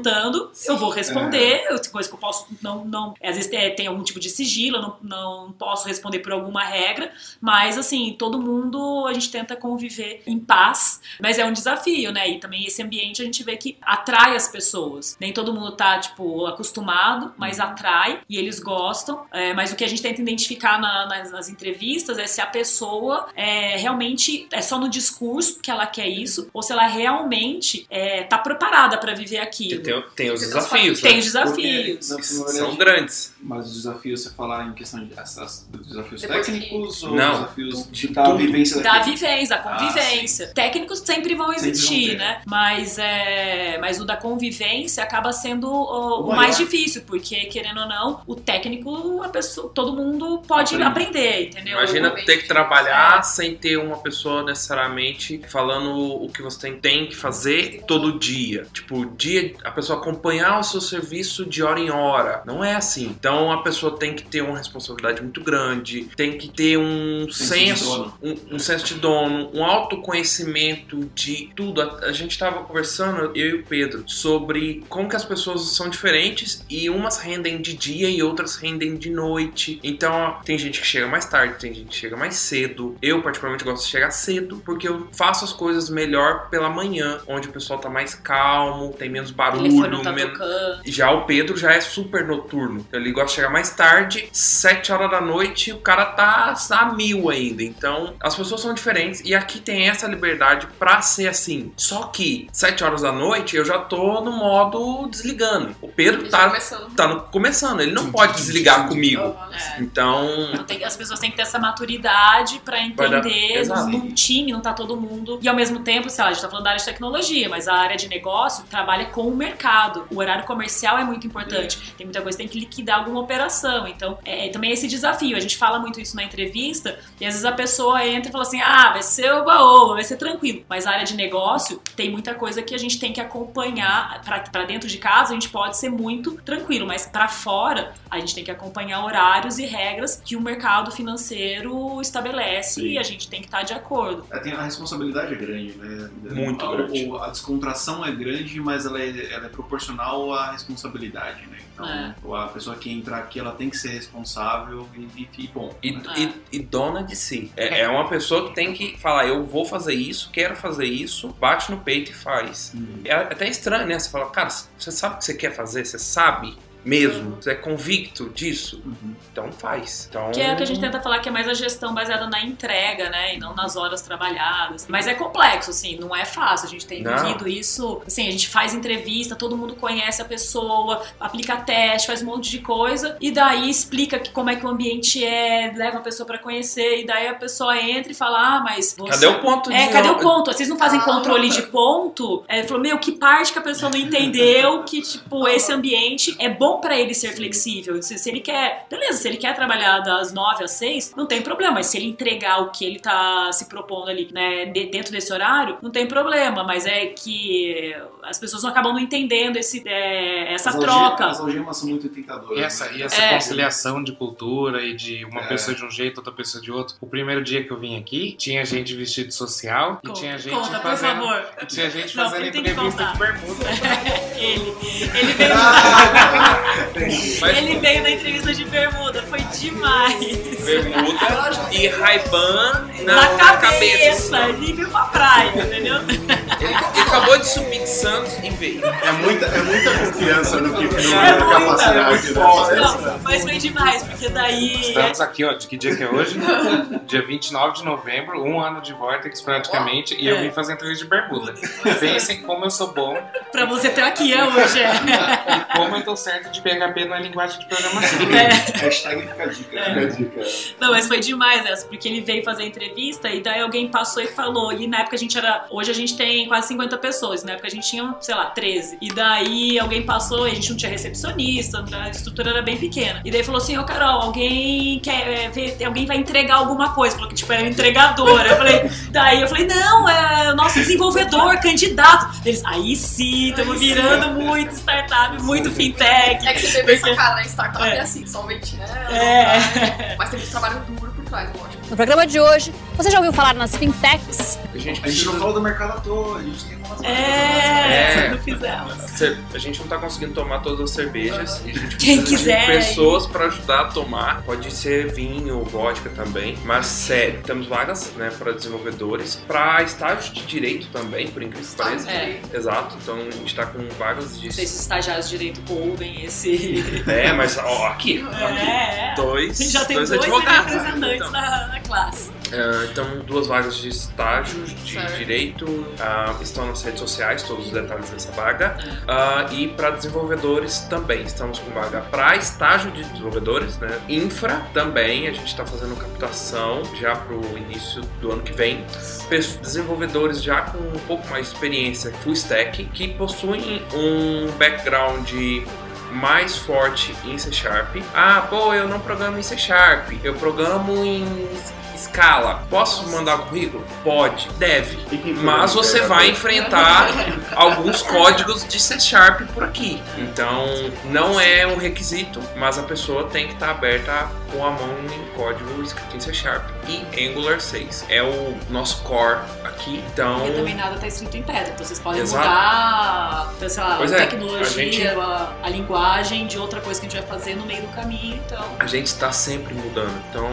D: eu vou responder, eu- coisa que eu posso não, não às vezes é, tem algum tipo de sigilo, não, não posso responder por alguma regra, mas assim, todo mundo a gente tenta conviver em paz, mas é um desafio, né? E também esse ambiente a gente vê que atrai as pessoas. Nem todo mundo tá, tipo, acostumado, mas atrai e eles gostam. É, mas o que a gente tenta identificar na- nas, nas entrevistas é se a pessoa é, realmente é só no discurso que ela quer isso, ou se ela realmente é, tá preparada para viver aquilo.
C: Tem, tem os
A: Você
C: desafios,
D: Tem
C: né?
D: os desafios.
F: Porque,
C: São grandes.
F: Mas os desafios, você falar em questão de as- desafios
A: Depois que-
F: técnicos ou
C: Não,
F: desafios
C: de
F: da
C: tudo.
F: vivência
D: Da
F: daquilo?
D: vivência, da convivência. Técnicos sempre vão
F: Sempre
D: existir,
F: vão ter.
D: né? Mas, é, mas o da convivência acaba sendo o,
F: O
D: o mais difícil, porque, querendo ou não, o técnico, a pessoa, todo mundo pode
F: Aprende.
D: aprender, entendeu?
C: Imagina ter que trabalhar sem ter uma pessoa necessariamente falando o que você tem, tem que fazer todo dia. Tipo, dia, a pessoa acompanhar o seu serviço de hora em hora. Não é assim. Então a pessoa tem que ter uma responsabilidade muito grande, tem que ter um
F: Senso de
C: senso,
F: dono.
C: um, um senso de dono, um autoconhecimento de tudo. A, a gente tava conversando, eu e o Pedro, sobre como que as pessoas são diferentes e umas rendem de dia e outras rendem de noite. Então, tem gente que chega mais tarde, tem gente que chega mais cedo. Eu, particularmente, gosto de chegar cedo porque eu faço as coisas melhor pela manhã, onde o pessoal tá mais calmo, tem menos barulho,
D: tá.
C: Já o Pedro já é super noturno. Ele gosta de chegar mais tarde, 7 horas da noite, o cara tá a mil ainda. Então, as pessoas são diferentes e aqui tem essa liberdade pra ser assim. Só que 7 horas da noite eu já tô no modo desligando. O Pedro
A: tá começando.
C: tá no- começando, ele não pode desligar comigo.
A: Aham.
D: É.
C: Então,
D: Então, tem- as pessoas têm que ter essa maturidade pra
C: dar-
D: entender
C: Exato.
D: num time, não tá todo mundo. E ao mesmo tempo, sei lá, a gente tá falando da área de tecnologia, mas a área de negócio trabalha com o mercado. O horário comercial é muito importante. Tem muita coisa que tem que liquidar alguma operação. Então, é, é também esse desafio. A gente fala muito isso na entrevista, e às vezes a pessoa entra e fala assim: ah, vai ser o baú, vai ser tranquilo. Mas a área de negócio tem muita coisa que a gente tem que acompanhar. Pra, pra dentro de casa, a gente pode ser muito tranquilo, mas pra fora, a gente tem que acompanhar horários e regras que o mercado financeiro estabelece
B: Sim.
D: e a gente tem que estar de acordo.
F: É, tem- a responsabilidade é grande, né?
C: Muito
F: a,
C: grande.
F: o- a descontração é grande, mas ela é, ela é proporcional à responsabilidade, né? Então,
D: É.
F: a pessoa que entrar aqui, ela tem que ser responsável e, e, e bom.
C: E,
D: Ah.
C: e- e dona de si. É, é uma pessoa que tem que falar, eu vou fazer isso, quero fazer isso, bate no peito e faz.
F: Uhum.
C: É até estranho, né? Você fala, cara, você sabe o que você quer fazer? Você sabe? Mesmo? Você é convicto disso? Então faz. Então,
D: Que é o que a gente tenta falar que é mais a gestão baseada na entrega, né? E não nas horas trabalhadas. Mas é complexo, assim, não é fácil. A gente tem
C: Não.
D: vivido isso. Assim, a gente faz entrevista, todo mundo conhece a pessoa, aplica teste, faz um monte de coisa. E daí explica que, como é que o ambiente é, leva a pessoa pra conhecer. E daí a pessoa entra e fala: Ah, mas. Você...
C: Cadê o ponto de-
D: É, cadê o ponto? Vocês não fazem controle de ponto? É, Ele falou: Meu, que parte que a pessoa não entendeu que, tipo, esse ambiente é bom pra ele ser flexível. Se, se ele quer. Beleza, se ele quer trabalhar das 9 às 6, não tem problema. Mas se ele entregar o que ele tá se propondo ali, né, de- dentro desse horário, não tem problema. Mas é que as pessoas não acabam não entendendo esse, é, essa
F: As
D: troca.
F: As algemas são muito tentadoras.
E: E essa,
F: né?
E: e essa
D: É.
E: conciliação de cultura e de uma
F: É.
E: pessoa de um jeito, outra pessoa de outro. O primeiro dia que eu vim aqui, tinha gente vestido social e
D: Conta,
E: tinha gente
D: conta, por
E: fazendo.
D: favor.
E: Tinha gente
D: Não,
E: fazendo
D: ele tem que
E: entrevista de bermuda.
D: ele, ele veio. Ele veio na entrevista de bermuda, foi demais.
C: Bermuda e Ray-Ban na,
D: Na cabeça,
C: assim,
D: ele veio pra praia, entendeu?
C: Ele acabou de subir de Santos e veio.
H: É muita, é muita confiança no que no
D: É muita,
H: capacidade, né?
D: Não, mas foi demais, porque daí.
E: Estamos aqui, ó, de que dia que é hoje? dia 29 de novembro, um ano de Vortex praticamente, e eu
D: É.
E: vim fazer entrevista de bermuda. Pensem como eu sou bom
D: Pra você ter aqui é hoje, é.
E: e como eu tô certo de PHP na linguagem de programação.
F: Hashtag fica a dica.
H: Fica a dica.
D: Não, mas foi demais essa, porque ele veio fazer a entrevista e daí alguém passou e falou. E na época a gente era. Hoje a gente tem quase 50 pessoas, na época a gente tinha, sei lá, 13. E daí alguém passou e a gente não tinha recepcionista, a estrutura era bem pequena. E daí falou assim: Ô Carol, alguém quer é, ver, alguém vai entregar alguma coisa. Falou que tipo era entregadora. Eu falei, daí eu falei, não, é o nosso desenvolvedor, candidato. Eles, aí sim, estamos virando muito startup, muito fintech.
A: É que você vê bem essa cara, né? Startup é,
D: É.
A: assim, somente, né?
D: É.
A: Mas tem muito trabalho duro por trás, lógico.
G: No programa de hoje, você já ouviu falar nas fintechs?
C: A gente
F: A gente não falou do mercado à toa, a gente
D: É,
C: É.
D: não fizemos.
C: A gente não tá conseguindo tomar todas as cervejas. E a gente
D: Quem
C: precisa
D: quiser,
C: de pessoas pra ajudar a tomar. Pode ser vinho, vodka também. Mas sério, temos vagas né, para desenvolvedores, para estágios de direito também, por incrível que pareça.
D: É.
C: Exato, então a gente tá com vagas de.
D: Não sei se os estagiários de direito ouvem esse.
C: É, mas ó, aqui.
D: É, é.
C: Dois,
D: A gente já tem
C: dois
D: dois,
C: advogados.
D: representantes
C: então.
D: na, na classe.
C: É, então, duas vagas de estágios de
A: Certo.
C: direito ah, estão nas redes sociais, todos os detalhes dessa vaga. Ah, e para desenvolvedores também, estamos com vaga para estágio de desenvolvedores, né? Infra também, a gente está fazendo captação já para o início do ano que vem. Desenvolvedores já com um pouco mais de experiência full stack, que possuem um background mais forte em C Sharp. Ah, pô, eu não programo em C Sharp, eu programo em Scala. Posso mandar o currículo? Pode, deve.
H: E
C: Mas
H: foi
C: você vai enfrentar alguns códigos de C Sharp por aqui. Então, não é um requisito, mas a pessoa tem que estar aberta com a mão em código escrito em C Sharp e Angular 6. É o nosso core aqui. Então,
D: Porque também nada tá escrito em pedra, então vocês podem
C: Exato.
D: mudar então, sei lá,
C: Pois
D: a
C: é,
D: tecnologia,
C: a gente-
D: a, a linguagem de outra coisa que a gente vai fazer no meio do caminho, então.
C: a gente está sempre mudando. Então,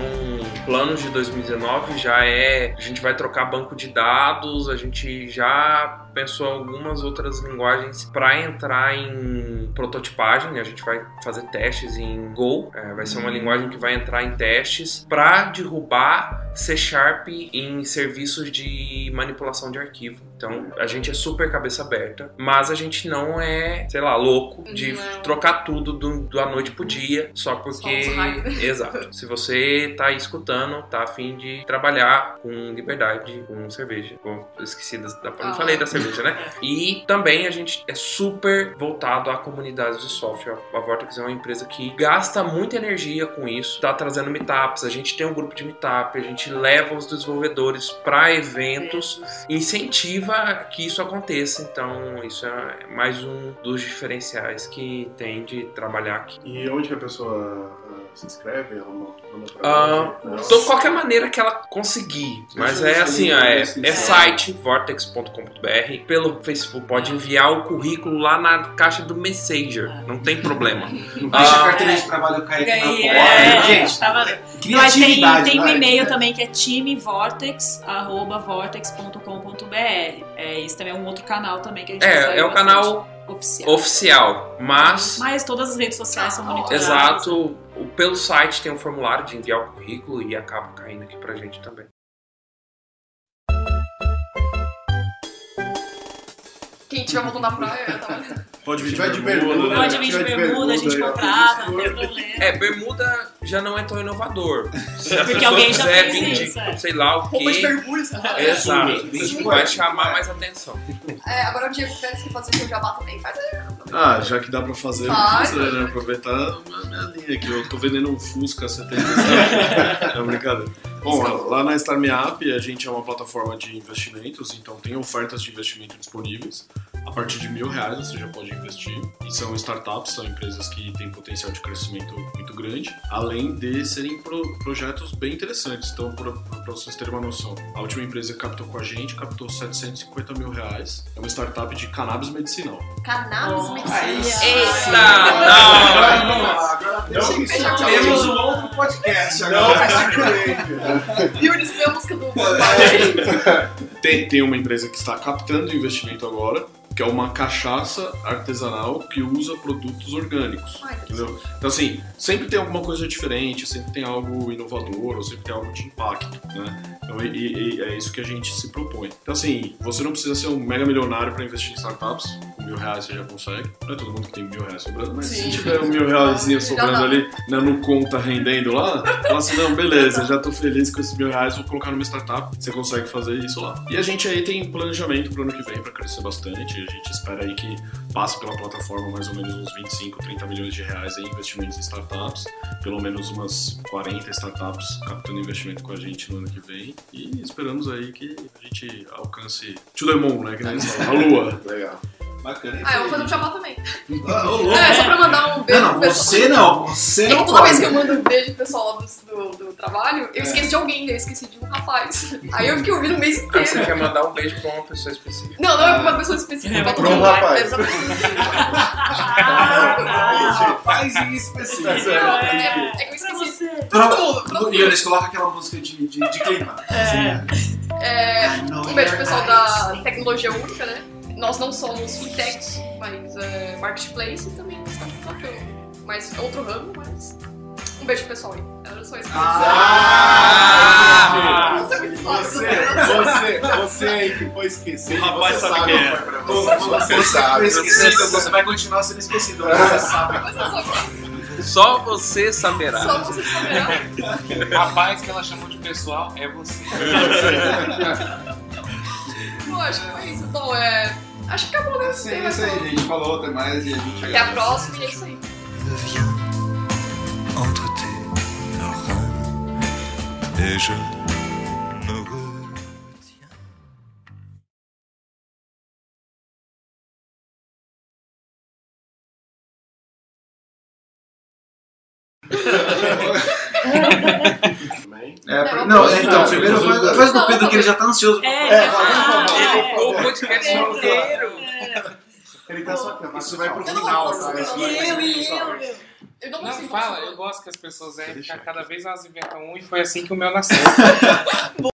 C: planos de 2019 já é. A gente vai trocar banco de dados, a gente já pensou em algumas outras linguagens para entrar em prototipagem. A gente vai fazer testes em Go, é, vai ser uma linguagem que vai entrar em testes para derrubar C Sharp em serviços de manipulação de arquivo. Então, a gente é super cabeça aberta, mas a gente não é, sei lá, louco de
A: Não.
C: trocar tudo do, do à noite pro dia só porque.
A: Só.
C: Exato. Se você tá aí escutando, tá afim de trabalhar com liberdade, com cerveja. Bom, esqueci da. da- não
A: Ah.
C: falei da cerveja, né? E também a gente é super voltado à comunidade de software. A Vortex é uma empresa que gasta muita energia com isso, tá trazendo meetups, a gente tem um grupo de meetup, a gente leva os desenvolvedores para eventos, incentiva que isso aconteça. Então, isso é mais um dos diferenciais que tem de trabalhar aqui.
H: E onde que a pessoa se inscreve? Ela manda pra
C: Ah,
H: Não.
C: Então, qualquer maneira que ela conseguir. Mas é assim, ó, é, é site vortex.com.br. Pelo Facebook, pode enviar o currículo lá na caixa do Messenger. Não tem problema.
F: Deixa a
C: Ah,
F: carteira de trabalho cair aqui na porta.
D: é,
F: Gente,
D: tá valendo. Mas tem, tem um e-mail também que é timevortex.vortex.com.br. É, esse também é um outro canal também que a gente
C: É, é o
D: bastante.
C: canal
D: Oficial.
C: oficial, mas
D: Mas todas as redes sociais são monitoradas.
C: exato, o- pelo site tem um formulário de enviar o currículo e acaba caindo aqui pra gente também.
A: Quem tiver voltando da praia, tá
B: Pode vir de bermuda,
H: bermuda,
B: né?
D: Pode vir de bermuda, a gente contrata, não tem problema.
C: É, bermuda já não é tão inovador. Se
D: Porque alguém já fez isso, é.
C: sei lá o
A: Roupa de
C: quê,
A: bermuda, sabe?
C: exato, vai chamar mais atenção.
A: É, agora o Diego Pérez que fazer seu jabá também faz.
B: Ah, já que dá pra fazer,
A: Faz.
B: fazer, né? Aproveitar a minha linha aqui. Eu tô vendendo um Fusca 70. é brincadeira. Bom, lá na Star Me Up a gente é uma plataforma de investimentos, então tem ofertas de investimento disponíveis. A partir de mil reais você já pode investir. E são startups, são empresas que têm potencial de crescimento muito grande, além de serem pro- projetos bem interessantes. Então, para vocês terem uma noção, a última empresa que captou com a gente captou 750 mil reais. É uma startup de cannabis medicinal.
A: Cannabis medicinal.
C: Eita,
A: que fechar de
F: temos um outro podcast
H: Não,
F: agora.
A: Yuri, foi a música do
B: Tem, tem uma empresa que está captando investimento agora, que é uma cachaça artesanal que usa produtos orgânicos.
A: Ai,
B: Entendeu? Então, assim, sempre tem alguma coisa diferente, sempre tem algo inovador, ou sempre tem algo de impacto, né? Então, e, e- é isso que a gente se propõe. Então, assim, você não precisa ser um mega milionário para investir em startups. Com mil reais você já consegue. Não é todo mundo que tem mil reais sobrando, mas
A: Sim.
B: se tiver um mil reais sobrando
A: dá.
B: ali né, no conta rendendo lá, fala assim, não, beleza, já tô feliz com esses mil reais, vou colocar numa startup. Você consegue fazer isso lá. E a gente aí tem planejamento pro ano que vem para crescer bastante. A gente espera aí que passe pela plataforma mais ou menos uns 25, 30 milhões de reais em investimentos em startups. Pelo menos umas 40 startups captando investimento com a gente no ano que vem. E esperamos aí que a gente alcance to the moon, né? Que nem a lua.
H: Legal.
F: Bacana.
A: Ah, eu vou fazer um jabá também.
F: Ah, ô, louco.
A: É, só pra mandar um beijo
F: Não, não,
A: pro pessoal.
F: você não, você
A: É que
F: não
A: toda vez
F: pode.
A: que eu mando um beijo pro pessoal do, do, do trabalho, eu
F: É.
A: esqueço de alguém, eu esqueci de um rapaz. Aí eu fiquei ouvindo o mês
C: Ah,
A: inteiro.
C: você quer mandar um beijo pra uma pessoa específica.
A: Não, não é pra uma pessoa específica, é pra todo
H: Pra um
A: mundo.
H: rapaz.
A: Exatamente.
F: Faz em específico.
A: É, é que eu esqueci.
F: Pra-
A: Todo mundo, todo mundo.
F: Iones, coloca aquela música de, de, de clima.
A: É, um beijo pro pessoal da Tecnologia Única, né? Nós não somos fintechs, mas é, marketplace também está bacana. Mas é outro ramo, mas. Um beijo pro pessoal aí. Era só isso.
H: Ah!
A: Que falar.
H: Você, você, você aí que foi esquecido.
B: O rapaz sabe quem é.
H: foi pra
F: Você,
H: você.
F: você
H: sabe.
F: foi esquecido, você vai continuar sendo esquecido. Você sabe.
A: É só,
C: você saberá.
A: só você saberá.
E: Rapaz que ela chamou de pessoal é você.
A: Que foi isso. Então, é. Acho que acabou, né?
F: Sim,
A: Tem
F: é
A: mais
F: isso aí, a gente falou até mais e a gente
A: Até a próxima e é isso aí.
L: entre tes reins et je
F: É, pra- não, é, então, primeiro faz, faz do Pedro que ele já tá ansioso.
D: É,
F: falar.
D: é, fala.
C: Ele ficou o podcast inteiro.
H: Ele tá só aqui,
F: Isso vai pro
A: não
F: final, tá?
A: Não.
F: vai pro
A: Eu e
F: final.
A: eu, meu. Eu não
E: Não,
A: consigo.
E: fala, eu gosto que as pessoas erram, porque cada vez elas inventam um e foi assim que o meu nasceu.